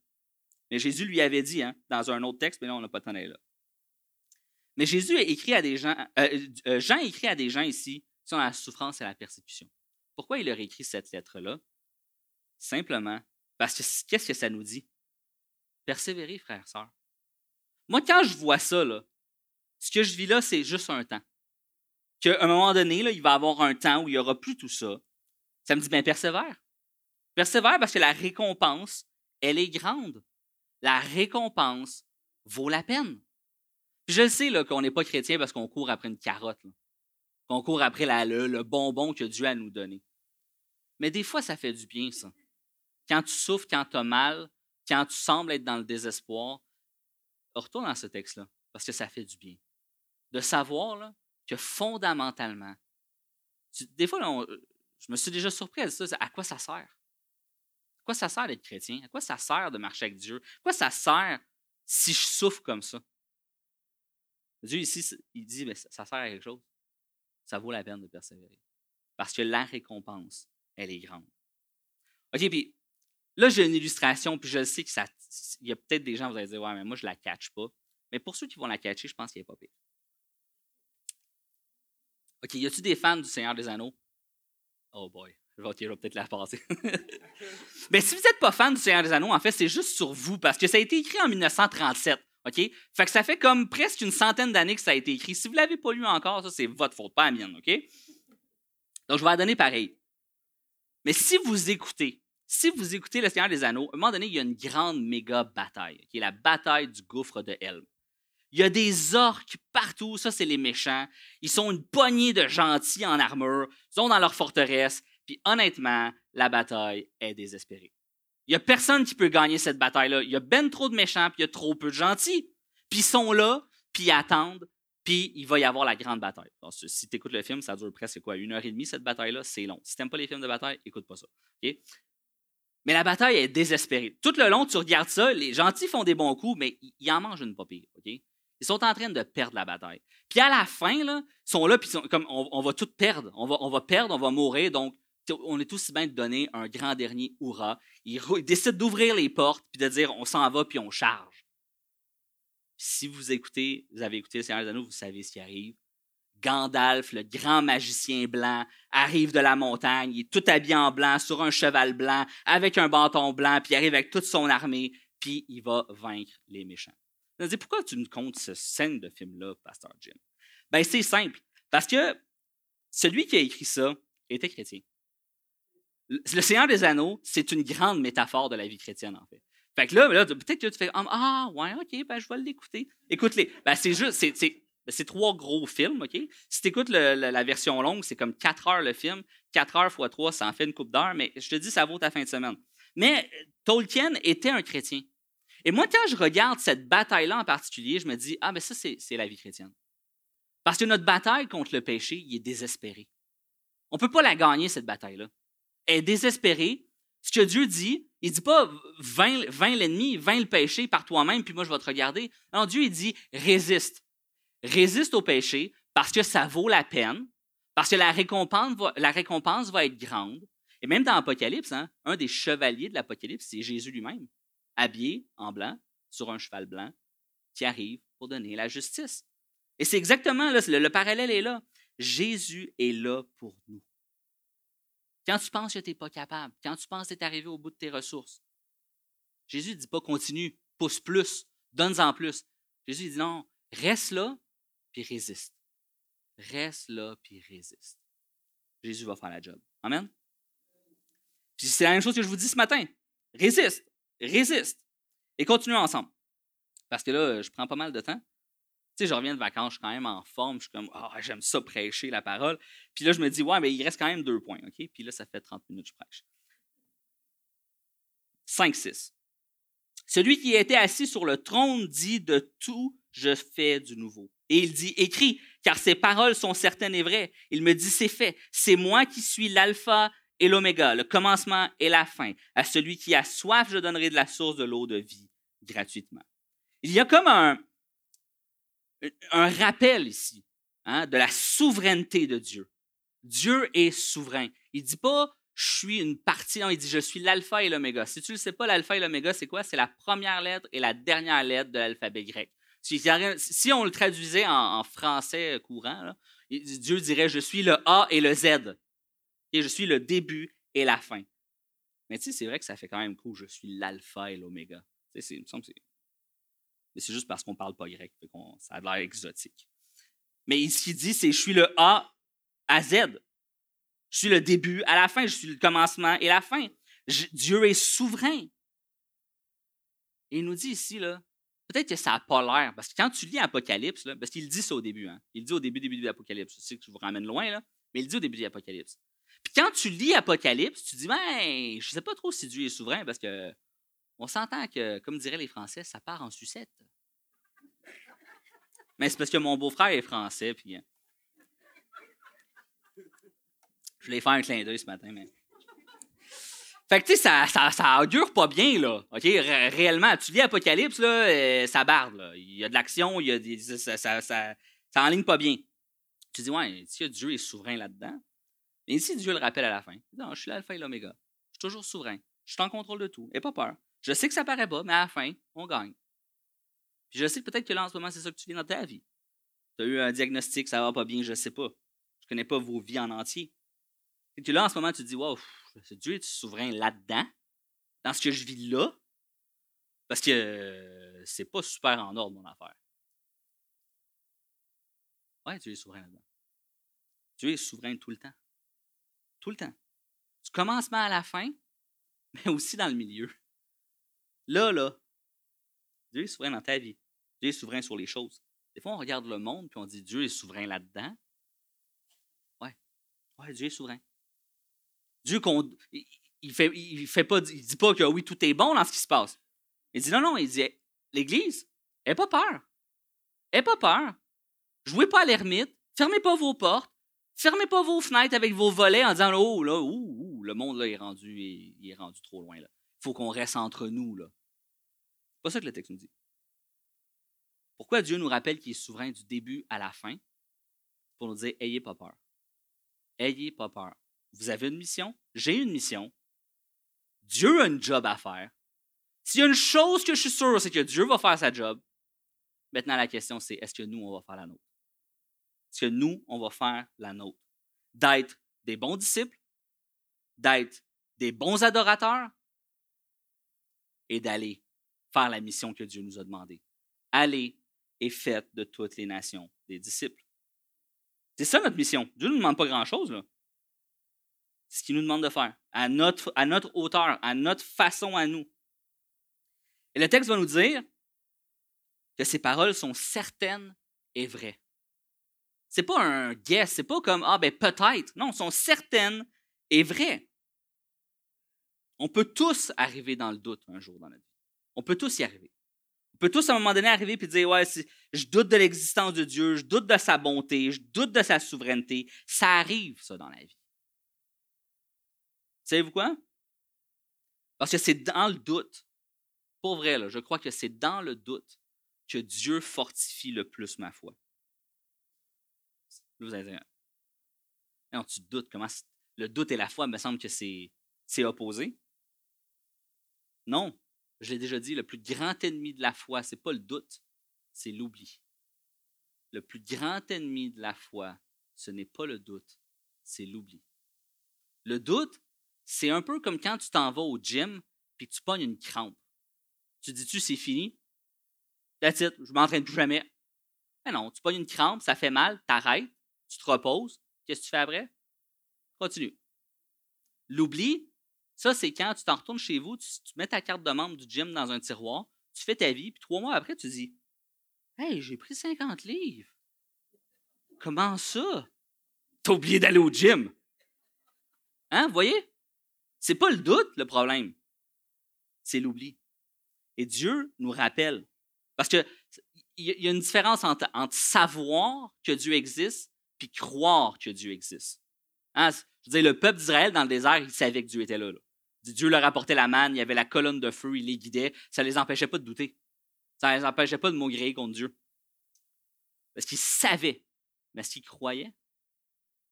Mais Jésus lui avait dit, hein, dans un autre texte, mais là, on n'a pas temps là. Mais Jésus a écrit à des gens, euh, euh, Jean écrit à des gens ici sur la souffrance et la persécution. Pourquoi il leur écrit cette lettre-là? Simplement parce que qu'est-ce que ça nous dit? Persévérer, frères, sœurs. Moi, quand je vois ça, ce que je vis là, c'est juste un temps. Qu'à un moment donné, là, il va y avoir un temps où il n'y aura plus tout ça. Ça me dit, ben persévère. Persévère parce que la récompense, elle est grande. La récompense vaut la peine. je le sais qu'on n'est pas chrétien parce qu'on court après une carotte, qu'on court après la, le, bonbon que Dieu a nous donner. Mais des fois, ça fait du bien, ça. Quand tu souffres, quand tu as mal, quand tu sembles être dans le désespoir, retourne dans ce texte-là, parce que ça fait du bien. De savoir que fondamentalement, des fois, je me suis déjà surpris à ça, à quoi ça sert? À quoi ça sert d'être chrétien? À quoi ça sert de marcher avec Dieu? À quoi ça sert si je souffre comme ça? Dieu ici, il dit, mais ça sert à quelque chose. Ça vaut la peine de persévérer. Parce que la récompense, elle est grande. OK, puis là, j'ai une illustration, puis je sais que ça. Il y a peut-être des gens, vous allez dire, ouais, mais moi, je la catch pas. Mais pour ceux qui vont la catcher, je pense qu'il n'est pas pire. OK, y a-tu des fans du Seigneur des Anneaux? Oh boy, je vais, peut-être la passer. Mais [laughs] si vous n'êtes pas fan du Seigneur des Anneaux, en fait, c'est juste sur vous, parce que ça a été écrit en 1937. OK? Fait que ça fait comme presque une centaine d'années que ça a été écrit. Si vous ne l'avez pas lu encore, ça, c'est votre faute, pas la mienne, OK? Donc, je vais la donner pareil. Mais si vous écoutez, si vous écoutez Le Seigneur des Anneaux, à un moment donné, il y a une grande méga bataille, qui est la bataille du gouffre de Helm. Il y a des orques partout, ça c'est les méchants. Ils sont une poignée de gentils en armure, ils sont dans leur forteresse, puis honnêtement, la bataille est désespérée. Il n'y a personne qui peut gagner cette bataille-là. Il y a ben trop de méchants, puis il y a trop peu de gentils. Puis ils sont là, puis ils attendent, puis il va y avoir la grande bataille. si tu écoutes le film, ça dure presque quoi, une heure et demie cette bataille-là, c'est long. Si tu n'aimes pas les films de bataille, écoute pas ça. Mais la bataille est désespérée. Tout le long, tu regardes ça, les gentils font des bons coups, mais ils en mangent une pas pire. Ils sont en train de perdre la bataille. Puis à la fin, là, ils sont là, puis comme on, va tout perdre. On va, perdre, on va mourir. Donc, on est aussi bien de donner un grand dernier hurrah. Ils, décident d'ouvrir les portes, puis de dire on s'en va, puis on charge. si vous écoutez, vous avez écouté le Seigneur des Anneaux, vous savez ce qui arrive. Gandalf, le grand magicien blanc, arrive de la montagne, il est tout habillé en blanc, sur un cheval blanc, avec un bâton blanc, puis il arrive avec toute son armée, puis il va vaincre les méchants. Je me dit, pourquoi tu nous comptes cette scène de film-là, Pasteur Jim? Ben, c'est simple. Parce que celui qui a écrit ça était chrétien. Le Seigneur des Anneaux, c'est une grande métaphore de la vie chrétienne, en fait. Fait que là, peut-être que tu fais Ah, ouais, OK, ben, je vais l'écouter. Écoute-les. Ben, c'est juste, c'est, c'est, trois gros films, OK? Si tu écoutes la, version longue, c'est comme quatre heures le film. Quatre heures fois trois, ça en fait une coupe d'heure, mais je te dis, ça vaut ta fin de semaine. Mais Tolkien était un chrétien. Et moi, quand je regarde cette bataille-là en particulier, je me dis, ah, mais ça, c'est la vie chrétienne. Parce que notre bataille contre le péché, il est désespéré. On ne peut pas la gagner, cette bataille-là. Elle est désespérée. Ce que Dieu dit, il ne dit pas vain, l'ennemi, vain le péché par toi-même, puis moi je vais te regarder. Non, Dieu, il dit résiste. Résiste au péché parce que ça vaut la peine, parce que la récompense va, la récompense va être grande. Et même dans l'Apocalypse, hein, un des chevaliers de l'Apocalypse, c'est Jésus lui-même habillé en blanc, sur un cheval blanc, qui arrive pour donner la justice. Et c'est exactement là, le, parallèle est là. Jésus est là pour nous. Quand tu penses que tu n'es pas capable, quand tu penses que tu es arrivé au bout de tes ressources, Jésus ne dit pas continue, pousse plus, donne-en plus. Jésus dit non, reste là, puis résiste. Reste là, puis résiste. Jésus va faire la job. Amen? Puis c'est la même chose que je vous dis ce matin. Résiste résiste et continuons ensemble. Parce que là, je prends pas mal de temps. Tu sais, je reviens de vacances, je suis quand même en forme, je suis comme, ah, j'aime ça prêcher la parole. Puis là, je me dis, ouais, mais il reste quand même deux points, OK? Puis là, ça fait 30 minutes que je prêche. 5, 6. Celui qui était assis sur le trône dit de tout, je fais du nouveau. Et il dit, écris, car ces paroles sont certaines et vraies. Il me dit, c'est fait. C'est moi qui suis l'alpha et l'oméga, le commencement et la fin. À celui qui a soif, je donnerai de la source de l'eau de vie gratuitement. Il y a comme un, rappel ici hein, de la souveraineté de Dieu. Dieu est souverain. Il ne dit pas je suis une partie, non, il dit je suis l'alpha et l'oméga. Si tu ne le sais pas, l'alpha et l'oméga, c'est quoi? C'est la première lettre et la dernière lettre de l'alphabet grec. Si, on le traduisait en, français courant, Dieu dirait je suis le A et le Z. Et je suis le début et la fin. Mais tu sais, c'est vrai que ça fait quand même cool. Je suis l'alpha et l'oméga. Mais c'est juste parce qu'on ne parle pas grec, ça a l'air exotique. Mais ce qu'il dit, c'est je suis le A à Z. Je suis le début à la fin. Je suis le commencement et la fin. Dieu est souverain. Et il nous dit ici, là, peut-être que ça n'a pas l'air, parce que quand tu lis Apocalypse, parce qu'il dit ça au début, hein, il dit au début, début de l'Apocalypse, je sais que je vous ramène loin, là, mais il dit au début de l'Apocalypse. Puis quand tu lis Apocalypse, tu dis, ben, je sais pas trop si Dieu est souverain, parce que on s'entend que, comme diraient les Français, ça part en sucette. Mais c'est parce que mon beau-frère est français, puis. Euh, je voulais faire un clin d'œil ce matin, mais. Fait que, tu sais, ça, ça, augure pas bien, là. OK? réellement, tu lis Apocalypse, là, euh, ça barde, là. Il y a de l'action, il y a ça, ça, ça, enligne pas bien. Tu dis, ouais, si Dieu est souverain là-dedans? Mais ici, Dieu le rappelle à la fin. Non, je suis l'alpha et l'oméga. Je suis toujours souverain. Je suis en contrôle de tout. Et pas peur. Je sais que ça paraît pas, mais à la fin, on gagne. Puis je sais que peut-être que là, en ce moment, c'est ça que tu vis dans ta vie. Tu as eu un diagnostic, ça va pas bien, je sais pas. Je connais pas vos vies en entier. Et que là, en ce moment, tu te dis, Dieu est souverain là-dedans, dans ce que je vis là, parce que euh, c'est pas super en ordre, mon affaire. Ouais, Dieu est souverain là-dedans. Dieu est souverain tout le temps. Tout le temps. Du commencement à la fin, [laughs] mais aussi dans le milieu. Là, là, Dieu est souverain dans ta vie. Dieu est souverain sur les choses. Des fois, on regarde le monde puis on dit Dieu est souverain là-dedans. Ouais. Ouais, Dieu est souverain. Dieu. Il fait, il fait pas, il dit pas que oui, tout est bon dans ce qui se passe. Il dit non, non, il dit l'Église, n'aie pas peur. N'aie pas peur. Jouez pas à l'ermite. Fermez pas vos portes. Fermez pas vos fenêtres avec vos volets en disant Oh là, ouh, le monde là est rendu, il est rendu trop loin. Il faut qu'on reste entre nous. là. C'est pas ça que le texte nous dit. Pourquoi Dieu nous rappelle qu'il est souverain du début à la fin? Pour nous dire Ayez pas peur. Ayez pas peur. Vous avez une mission, j'ai une mission. Dieu a une job à faire. S'il y a une chose que je suis sûr, c'est que Dieu va faire sa job. Maintenant, la question, c'est est-ce que nous, on va faire la nôtre? Est-ce que nous, on va faire la nôtre? D'être des bons disciples, d'être des bons adorateurs? Et d'aller faire la mission que Dieu nous a demandée. Allez et faites de toutes les nations des disciples. C'est ça notre mission. Dieu ne nous demande pas grand-chose. Ce qu'il nous demande de faire, à notre, hauteur, à notre façon à nous. Et le texte va nous dire que ces paroles sont certaines et vraies. C'est pas un guess, c'est pas comme ah ben peut-être. Non, sont certaines et vraies. On peut tous arriver dans le doute un jour dans notre vie. On peut tous y arriver. On peut tous à un moment donné arriver et dire ouais, je doute de l'existence de Dieu, je doute de sa bonté, je doute de sa souveraineté. Ça arrive ça dans la vie. Savez-vous quoi? Parce que c'est dans le doute, pour vrai, là, je crois que c'est dans le doute que Dieu fortifie le plus ma foi. Vous allez dire, non, tu doutes, comment le doute et la foi, me semble que c'est, c'est opposé. Non, je l'ai déjà dit, le plus grand ennemi de la foi, c'est pas le doute, c'est l'oubli. Le plus grand ennemi de la foi, ce n'est pas le doute, c'est l'oubli. Le doute, c'est un peu comme quand tu t'en vas au gym puis tu pognes une crampe. Tu dis-tu, c'est fini? That's it, je m'entraîne plus jamais. Mais non, tu pognes une crampe, ça fait mal, t'arrêtes, tu te reposes. Qu'est-ce que tu fais après? Continue. L'oubli, ça, c'est quand tu t'en retournes chez vous, tu, mets ta carte de membre du gym dans un tiroir, tu fais ta vie, puis trois mois après, tu dis Hey, j'ai pris 50 livres. Comment ça? T'as oublié d'aller au gym. Hein, vous voyez? C'est pas le doute le problème, c'est l'oubli. Et Dieu nous rappelle. Parce qu'il y a une différence entre, savoir que Dieu existe puis croire que Dieu existe. Hein? Je veux dire, le peuple d'Israël dans le désert, il savait que Dieu était là, Dieu leur apportait la manne, il y avait la colonne de feu, il les guidait. Ça ne les empêchait pas de douter. Ça ne les empêchait pas de maugréer contre Dieu. Parce qu'ils savaient. Mais est-ce qu'ils croyaient?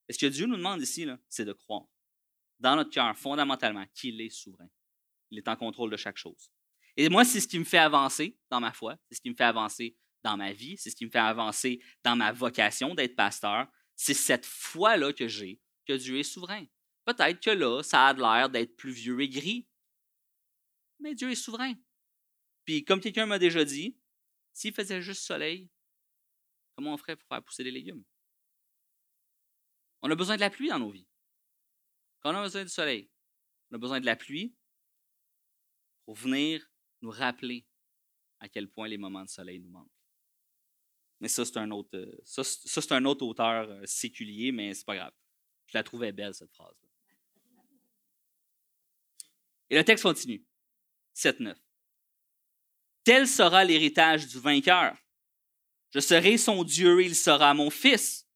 est ce que Dieu nous demande ici, c'est de croire? Dans notre cœur, fondamentalement, qu'il est souverain. Il est en contrôle de chaque chose. Et moi, c'est ce qui me fait avancer dans ma foi, c'est ce qui me fait avancer dans ma vie, c'est ce qui me fait avancer dans ma vocation d'être pasteur. C'est cette foi-là que j'ai, que Dieu est souverain. Peut-être que là, ça a l'air d'être plus vieux et gris, mais Dieu est souverain. Puis, comme quelqu'un m'a déjà dit, s'il faisait juste soleil, comment on ferait pour faire pousser des légumes? On a besoin de la pluie dans nos vies. On a besoin du soleil, on a besoin de la pluie pour venir nous rappeler à quel point les moments de soleil nous manquent. Mais ça, c'est un autre, euh, ça, c'est un autre auteur euh, séculier, mais c'est pas grave. Je la trouvais belle, cette phrase. -là. Et le texte continue. 7-9. Tel sera l'héritage du vainqueur. Je serai son Dieu et il sera mon fils.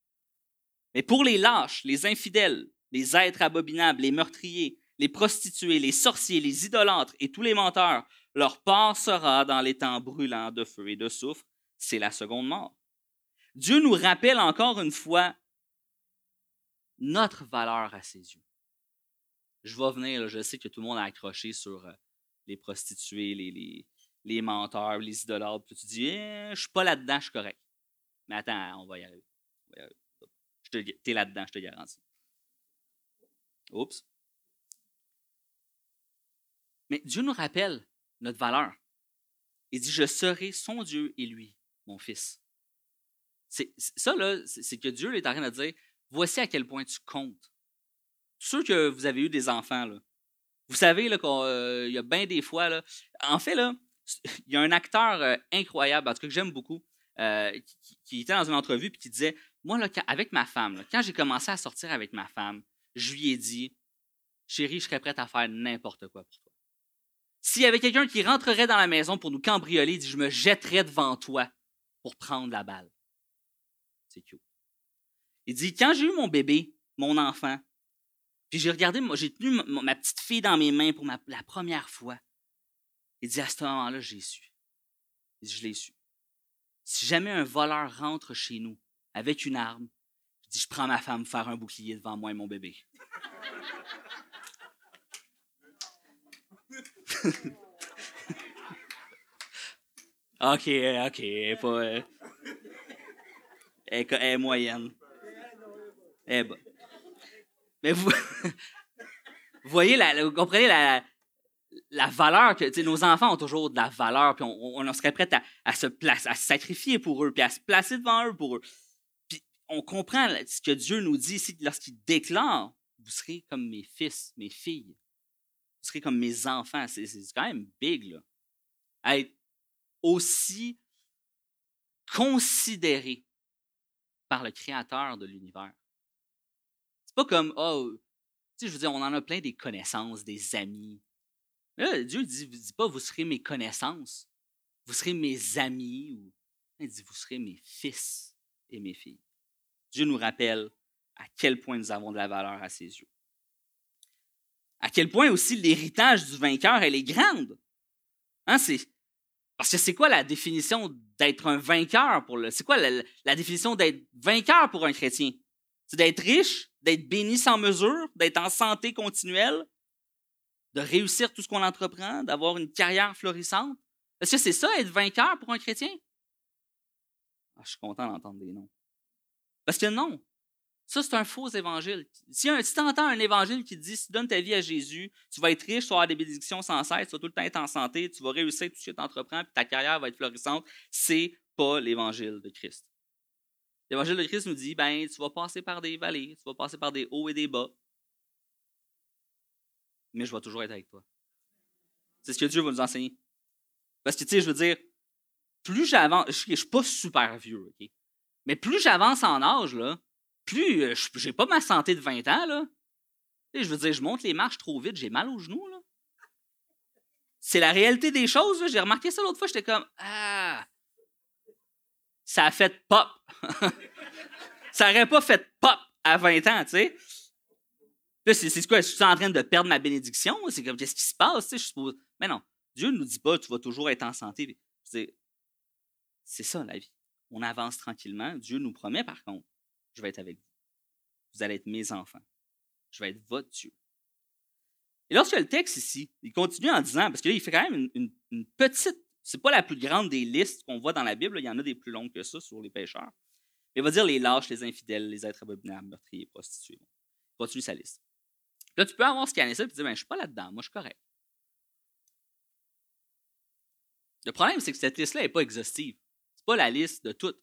Mais pour les lâches, les infidèles, les êtres abominables, les meurtriers, les prostituées, les sorciers, les idolâtres et tous les menteurs, leur part sera dans les temps brûlants de feu et de soufre. C'est la seconde mort. Dieu nous rappelle encore une fois notre valeur à ses yeux. Je vais venir, je sais que tout le monde a accroché sur euh, les prostituées, les, les, menteurs, les idolâtres. Puis tu dis, eh, je suis pas là-dedans, je suis correct. Mais attends, on va y arriver. Tu es là-dedans, je te garantis. Oups. Mais Dieu nous rappelle notre valeur. Il dit, je serai son Dieu et lui, mon fils. C'est, ça, c'est que Dieu est en train de dire, voici à quel point tu comptes. Ceux que vous avez eu des enfants, là, vous savez qu'il euh, y a bien des fois, là, en fait, là, [laughs] il y a un acteur euh, incroyable, en tout cas que j'aime beaucoup, euh, qui, était dans une entrevue et qui disait Moi, là, avec ma femme, quand j'ai commencé à sortir avec ma femme, je lui ai dit Chérie, je serais prête à faire n'importe quoi pour toi. S'il y avait quelqu'un qui rentrerait dans la maison pour nous cambrioler, dit Je me jetterais devant toi pour prendre la balle. C'est cute. Il dit Quand j'ai eu mon bébé, mon enfant, puis j'ai regardé, j'ai tenu ma, petite fille dans mes mains pour la première fois. Il dit à ce moment-là, j'ai su. Il dit, je l'ai su. Si jamais un voleur rentre chez nous avec une arme, je prends ma femme faire un bouclier devant moi et mon bébé. ok, ok, pas. Euh, elle, est moyenne. Elle est Mais vous, [laughs] voyez, vous comprenez la, la valeur que nos enfants ont toujours de la valeur, puis on, serait prêt à, se placer, à se sacrifier pour eux, puis à se placer devant eux pour eux. On comprend ce que Dieu nous dit ici lorsqu'il déclare Vous serez comme mes fils, mes filles. Vous serez comme mes enfants. C'est quand même big, là. être aussi considéré par le Créateur de l'univers. C'est pas comme, oh, tu je veux dire, on en a plein des connaissances, des amis, Dieu ne dit, dit, pas vous serez mes connaissances, vous serez mes amis, ou il dit vous serez mes fils et mes filles. Dieu nous rappelle à quel point nous avons de la valeur à ses yeux. À quel point aussi l'héritage du vainqueur, elle est grande. Hein, parce que c'est quoi la définition d'être un vainqueur pour le. C'est quoi la, la définition d'être vainqueur pour un chrétien? C'est d'être riche, d'être béni sans mesure, d'être en santé continuelle, de réussir tout ce qu'on entreprend, d'avoir une carrière florissante? Est-ce que c'est ça, être vainqueur pour un chrétien? Ah, je suis content d'entendre des noms. Parce que non. Ça, c'est un faux évangile. Si, tu entends un évangile qui dit si tu donnes ta vie à Jésus, tu vas être riche, tu vas avoir des bénédictions sans cesse, tu vas tout le temps être en santé, tu vas réussir tout ce que tu entreprends, puis ta carrière va être florissante, c'est pas l'évangile de Christ. L'évangile de Christ nous dit ben, tu vas passer par des vallées, tu vas passer par des hauts et des bas, mais je vais toujours être avec toi. C'est ce que Dieu va nous enseigner. Parce que, tu sais, je veux dire, plus j'avance, je ne suis pas super vieux, OK? Mais plus j'avance en âge, là, plus euh, je n'ai pas ma santé de 20 ans, là. je veux dire, je monte les marches trop vite, j'ai mal aux genoux, là. C'est la réalité des choses, J'ai remarqué ça l'autre fois, j'étais comme, ah, ça a fait pop. [laughs] ça n'aurait pas fait pop à 20 ans, tu sais c'est quoi? Je suis en train de perdre ma bénédiction? C'est comme, qu'est-ce qui se passe? Je suppose. Mais non, Dieu ne nous dit pas, tu vas toujours être en santé. C'est ça la vie. On avance tranquillement. Dieu nous promet, par contre, je vais être avec vous. Vous allez être mes enfants. Je vais être votre Dieu. Et lorsque le texte ici, il continue en disant, parce que il fait quand même une, petite, c'est pas la plus grande des listes qu'on voit dans la Bible, il y en a des plus longues que ça sur les pécheurs. Il va dire les lâches, les infidèles, les êtres abominables, meurtriers, prostituées. Il continue sa liste. Là, tu peux avoir scanné ça et dire, ben, je suis pas là-dedans, moi, je suis correct. Le problème, c'est que cette liste-là n'est pas exhaustive. Ce n'est pas la liste de toutes.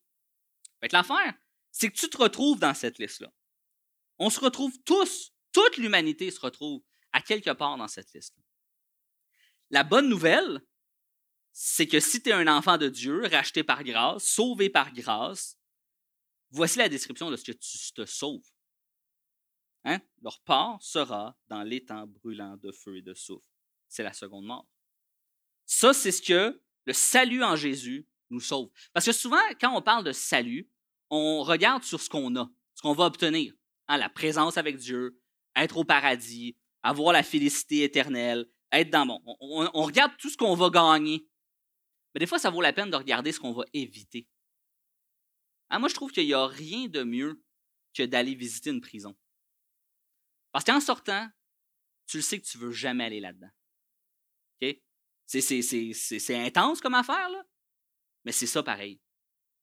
Fait l'affaire, c'est que tu te retrouves dans cette liste-là. On se retrouve tous, toute l'humanité se retrouve à quelque part dans cette liste. La bonne nouvelle, c'est que si tu es un enfant de Dieu, racheté par grâce, sauvé par grâce, voici la description de ce que tu te sauves. Hein? Leur part sera dans l'étang brûlant de feu et de soufre. C'est la seconde mort. Ça, c'est ce que le salut en Jésus nous sauve. Parce que souvent, quand on parle de salut, on regarde sur ce qu'on a, ce qu'on va obtenir. Hein, la présence avec Dieu, être au paradis, avoir la félicité éternelle, être dans bon. On, on regarde tout ce qu'on va gagner. Mais des fois, ça vaut la peine de regarder ce qu'on va éviter. Ah, moi, je trouve qu'il n'y a rien de mieux que d'aller visiter une prison. Parce qu'en sortant, tu le sais que tu ne veux jamais aller là-dedans. C'est intense comme affaire, là. Mais c'est ça pareil.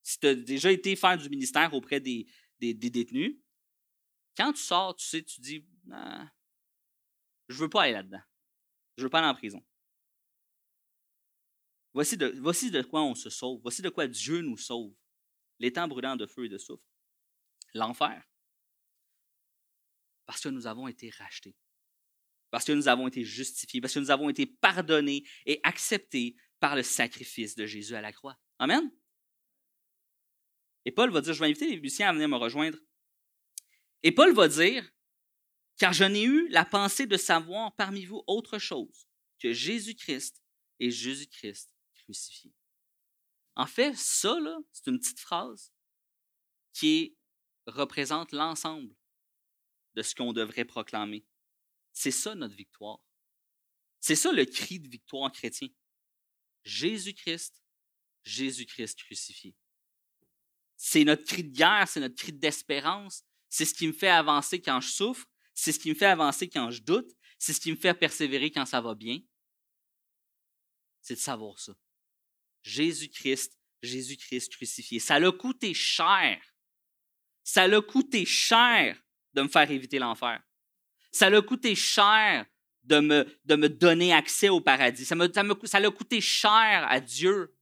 Si tu as déjà été faire du ministère auprès des, des, détenus, quand tu sors, tu sais, tu dis ah, Je veux pas aller là-dedans. Je veux pas aller en prison. Voici de, voici de quoi on se sauve. Voici de quoi Dieu nous sauve. L'étang brûlant de feu et de soufre. L'enfer. Parce que nous avons été rachetés. Parce que nous avons été justifiés. Parce que nous avons été pardonnés et acceptés par le sacrifice de Jésus à la croix. Amen. Et Paul va dire, je vais inviter les musiciens à venir me rejoindre. Et Paul va dire, car je n'ai eu la pensée de savoir parmi vous autre chose que Jésus-Christ et Jésus-Christ crucifié. En fait, ça, c'est une petite phrase qui représente l'ensemble de ce qu'on devrait proclamer. C'est ça notre victoire. C'est ça le cri de victoire chrétien. Jésus-Christ, Jésus-Christ crucifié. C'est notre cri de guerre, c'est notre cri d'espérance. C'est ce qui me fait avancer quand je souffre, c'est ce qui me fait avancer quand je doute, c'est ce qui me fait persévérer quand ça va bien. C'est de savoir ça. Jésus-Christ, Jésus-Christ crucifié. Ça l'a coûté cher. Ça l'a coûté cher de me faire éviter l'enfer. Ça l'a coûté cher de me, donner accès au paradis. Ça, ça l'a coûté cher à Dieu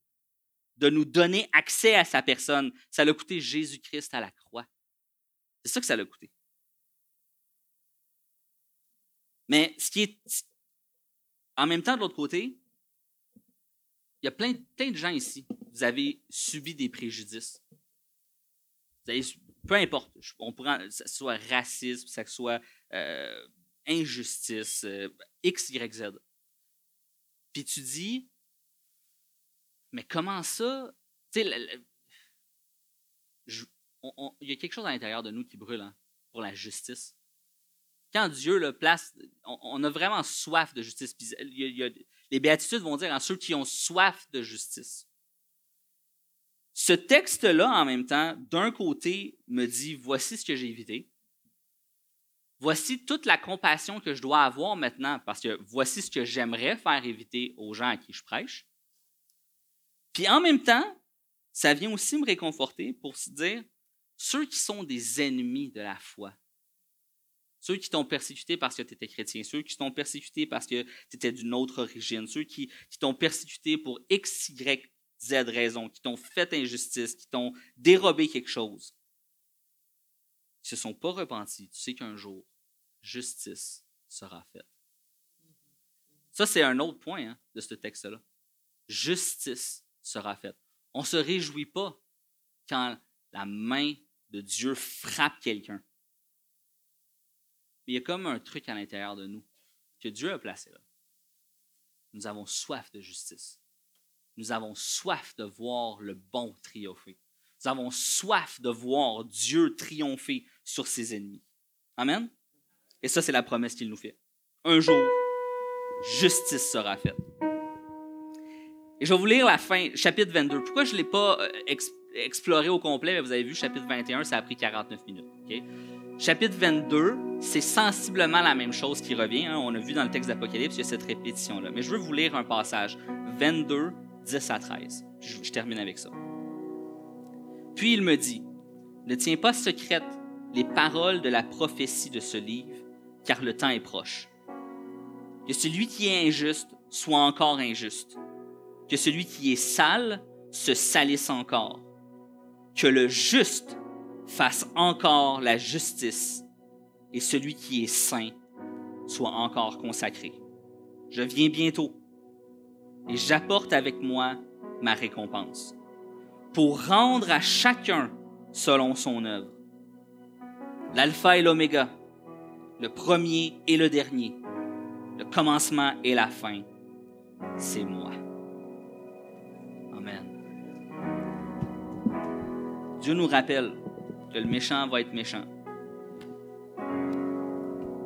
de nous donner accès à sa personne. Ça l'a coûté Jésus-Christ à la croix. C'est ça que ça l'a coûté. Mais ce qui est. En même temps, de l'autre côté, il y a plein, de gens ici. Vous avez subi des préjudices. Vous avez, peu importe, on pourrait, que ce soit racisme, que ce soit euh, injustice, euh, X, Y, Z. Puis tu dis, mais comment ça? Il y a quelque chose à l'intérieur de nous qui brûle hein, pour la justice. Quand Dieu le place, on, a vraiment soif de justice. les béatitudes vont dire à ceux qui ont soif de justice. Ce texte-là, en même temps, d'un côté, me dit voici ce que j'ai évité. Voici toute la compassion que je dois avoir maintenant, parce que voici ce que j'aimerais faire éviter aux gens à qui je prêche. Puis en même temps, ça vient aussi me réconforter pour se dire ceux qui sont des ennemis de la foi, ceux qui t'ont persécuté parce que tu étais chrétien, ceux qui t'ont persécuté parce que tu étais d'une autre origine, ceux qui, t'ont persécuté pour X, Y, Z raison, qui t'ont fait injustice, qui t'ont dérobé quelque chose, qui ne se sont pas repentis, tu sais qu'un jour, justice sera faite. Ça, c'est un autre point hein, de ce texte-là. Justice sera faite. On ne se réjouit pas quand la main de Dieu frappe quelqu'un. Mais il y a comme un truc à l'intérieur de nous que Dieu a placé là. Nous avons soif de justice. Nous avons soif de voir le bon triompher. Nous avons soif de voir Dieu triompher sur ses ennemis. Amen? Et ça, c'est la promesse qu'il nous fait. Un jour, justice sera faite. Et je vais vous lire la fin, chapitre 22. Pourquoi je ne l'ai pas euh, exploré au complet? Vous avez vu, chapitre 21, ça a pris 49 minutes. Chapitre 22, c'est sensiblement la même chose qui revient. Hein. On a vu dans le texte d'Apocalypse, il y a cette répétition-là. Mais je veux vous lire un passage. 22, 10 à 13. Je, je termine avec ça. Puis il me dit, ne tiens pas secrète les paroles de la prophétie de ce livre, car le temps est proche. Que celui qui est injuste soit encore injuste. Que celui qui est sale se salisse encore. Que le juste fasse encore la justice et celui qui est saint soit encore consacré. Je viens bientôt et j'apporte avec moi ma récompense pour rendre à chacun selon son œuvre. L'alpha et l'oméga, le premier et le dernier, le commencement et la fin, c'est moi. Dieu nous rappelle que le méchant va être méchant,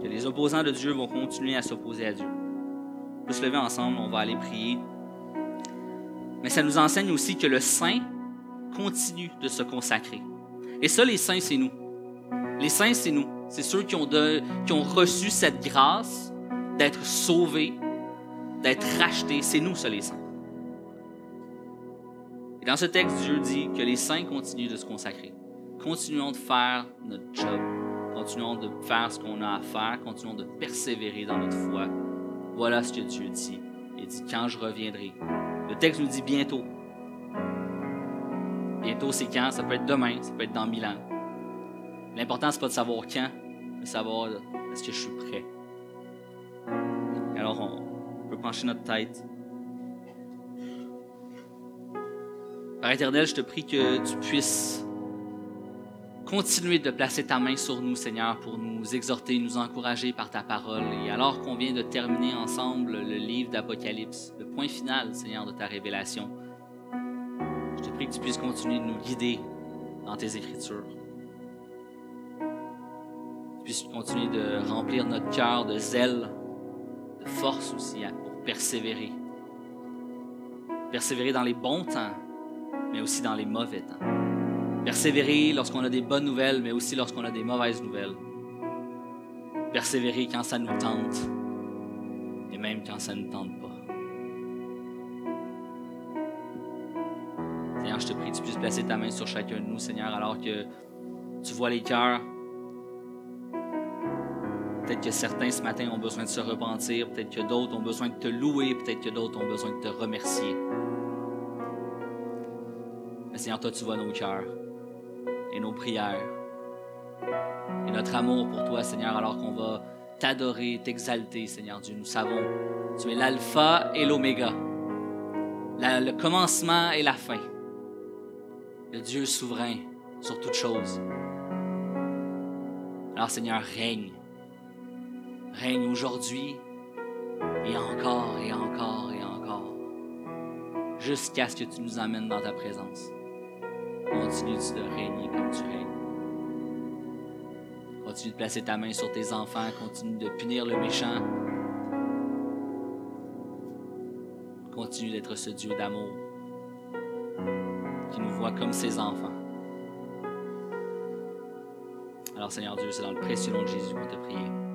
que les opposants de Dieu vont continuer à s'opposer à Dieu. On peut se lever ensemble, on va aller prier. Mais ça nous enseigne aussi que le saint continue de se consacrer. Et ça, les saints, c'est nous. Les saints, c'est nous. C'est ceux qui ont, qui ont reçu cette grâce d'être sauvés, d'être rachetés. C'est nous, ça, les saints. Dans ce texte, Dieu dit que les saints continuent de se consacrer. Continuons de faire notre job. Continuons de faire ce qu'on a à faire. Continuons de persévérer dans notre foi. Voilà ce que Dieu dit. Il dit quand je reviendrai. Le texte nous dit bientôt. Bientôt, c'est quand? Ça peut être demain, ça peut être dans mille ans. L'important, c'est pas de savoir quand, mais de savoir est-ce que je suis prêt? Alors, on peut pencher notre tête. Père éternel, je te prie que tu puisses continuer de placer ta main sur nous, Seigneur, pour nous exhorter, nous encourager par ta parole. Et alors qu'on vient de terminer ensemble le livre d'Apocalypse, le point final, Seigneur, de ta révélation, je te prie que tu puisses continuer de nous guider dans tes écritures. Que tu puisses continuer de remplir notre cœur de zèle, de force aussi pour persévérer. Persévérer dans les bons temps, mais aussi dans les mauvais temps. Persévérer lorsqu'on a des bonnes nouvelles, mais aussi lorsqu'on a des mauvaises nouvelles. Persévérer quand ça nous tente, et même quand ça ne nous tente pas. Seigneur, je te prie que tu puisses placer ta main sur chacun de nous, Seigneur, alors que tu vois les cœurs. Peut-être que certains ce matin ont besoin de se repentir, peut-être que d'autres ont besoin de te louer, peut-être que d'autres ont besoin de te remercier. Mais Seigneur, toi, tu vois nos cœurs et nos prières et notre amour pour toi, Seigneur, alors qu'on va t'adorer, t'exalter, Seigneur Dieu. Nous savons, tu es l'alpha et l'oméga, le commencement et la fin le Dieu souverain sur toute chose. Alors Seigneur, règne. Règne aujourd'hui et encore et encore et encore. Jusqu'à ce que tu nous amènes dans ta présence. Continue de régner comme tu règnes. Continue de placer ta main sur tes enfants. Continue de punir le méchant. Continue d'être ce Dieu d'amour qui nous voit comme ses enfants. Alors Seigneur Dieu, c'est dans le précieux nom de Jésus qu'on te prie.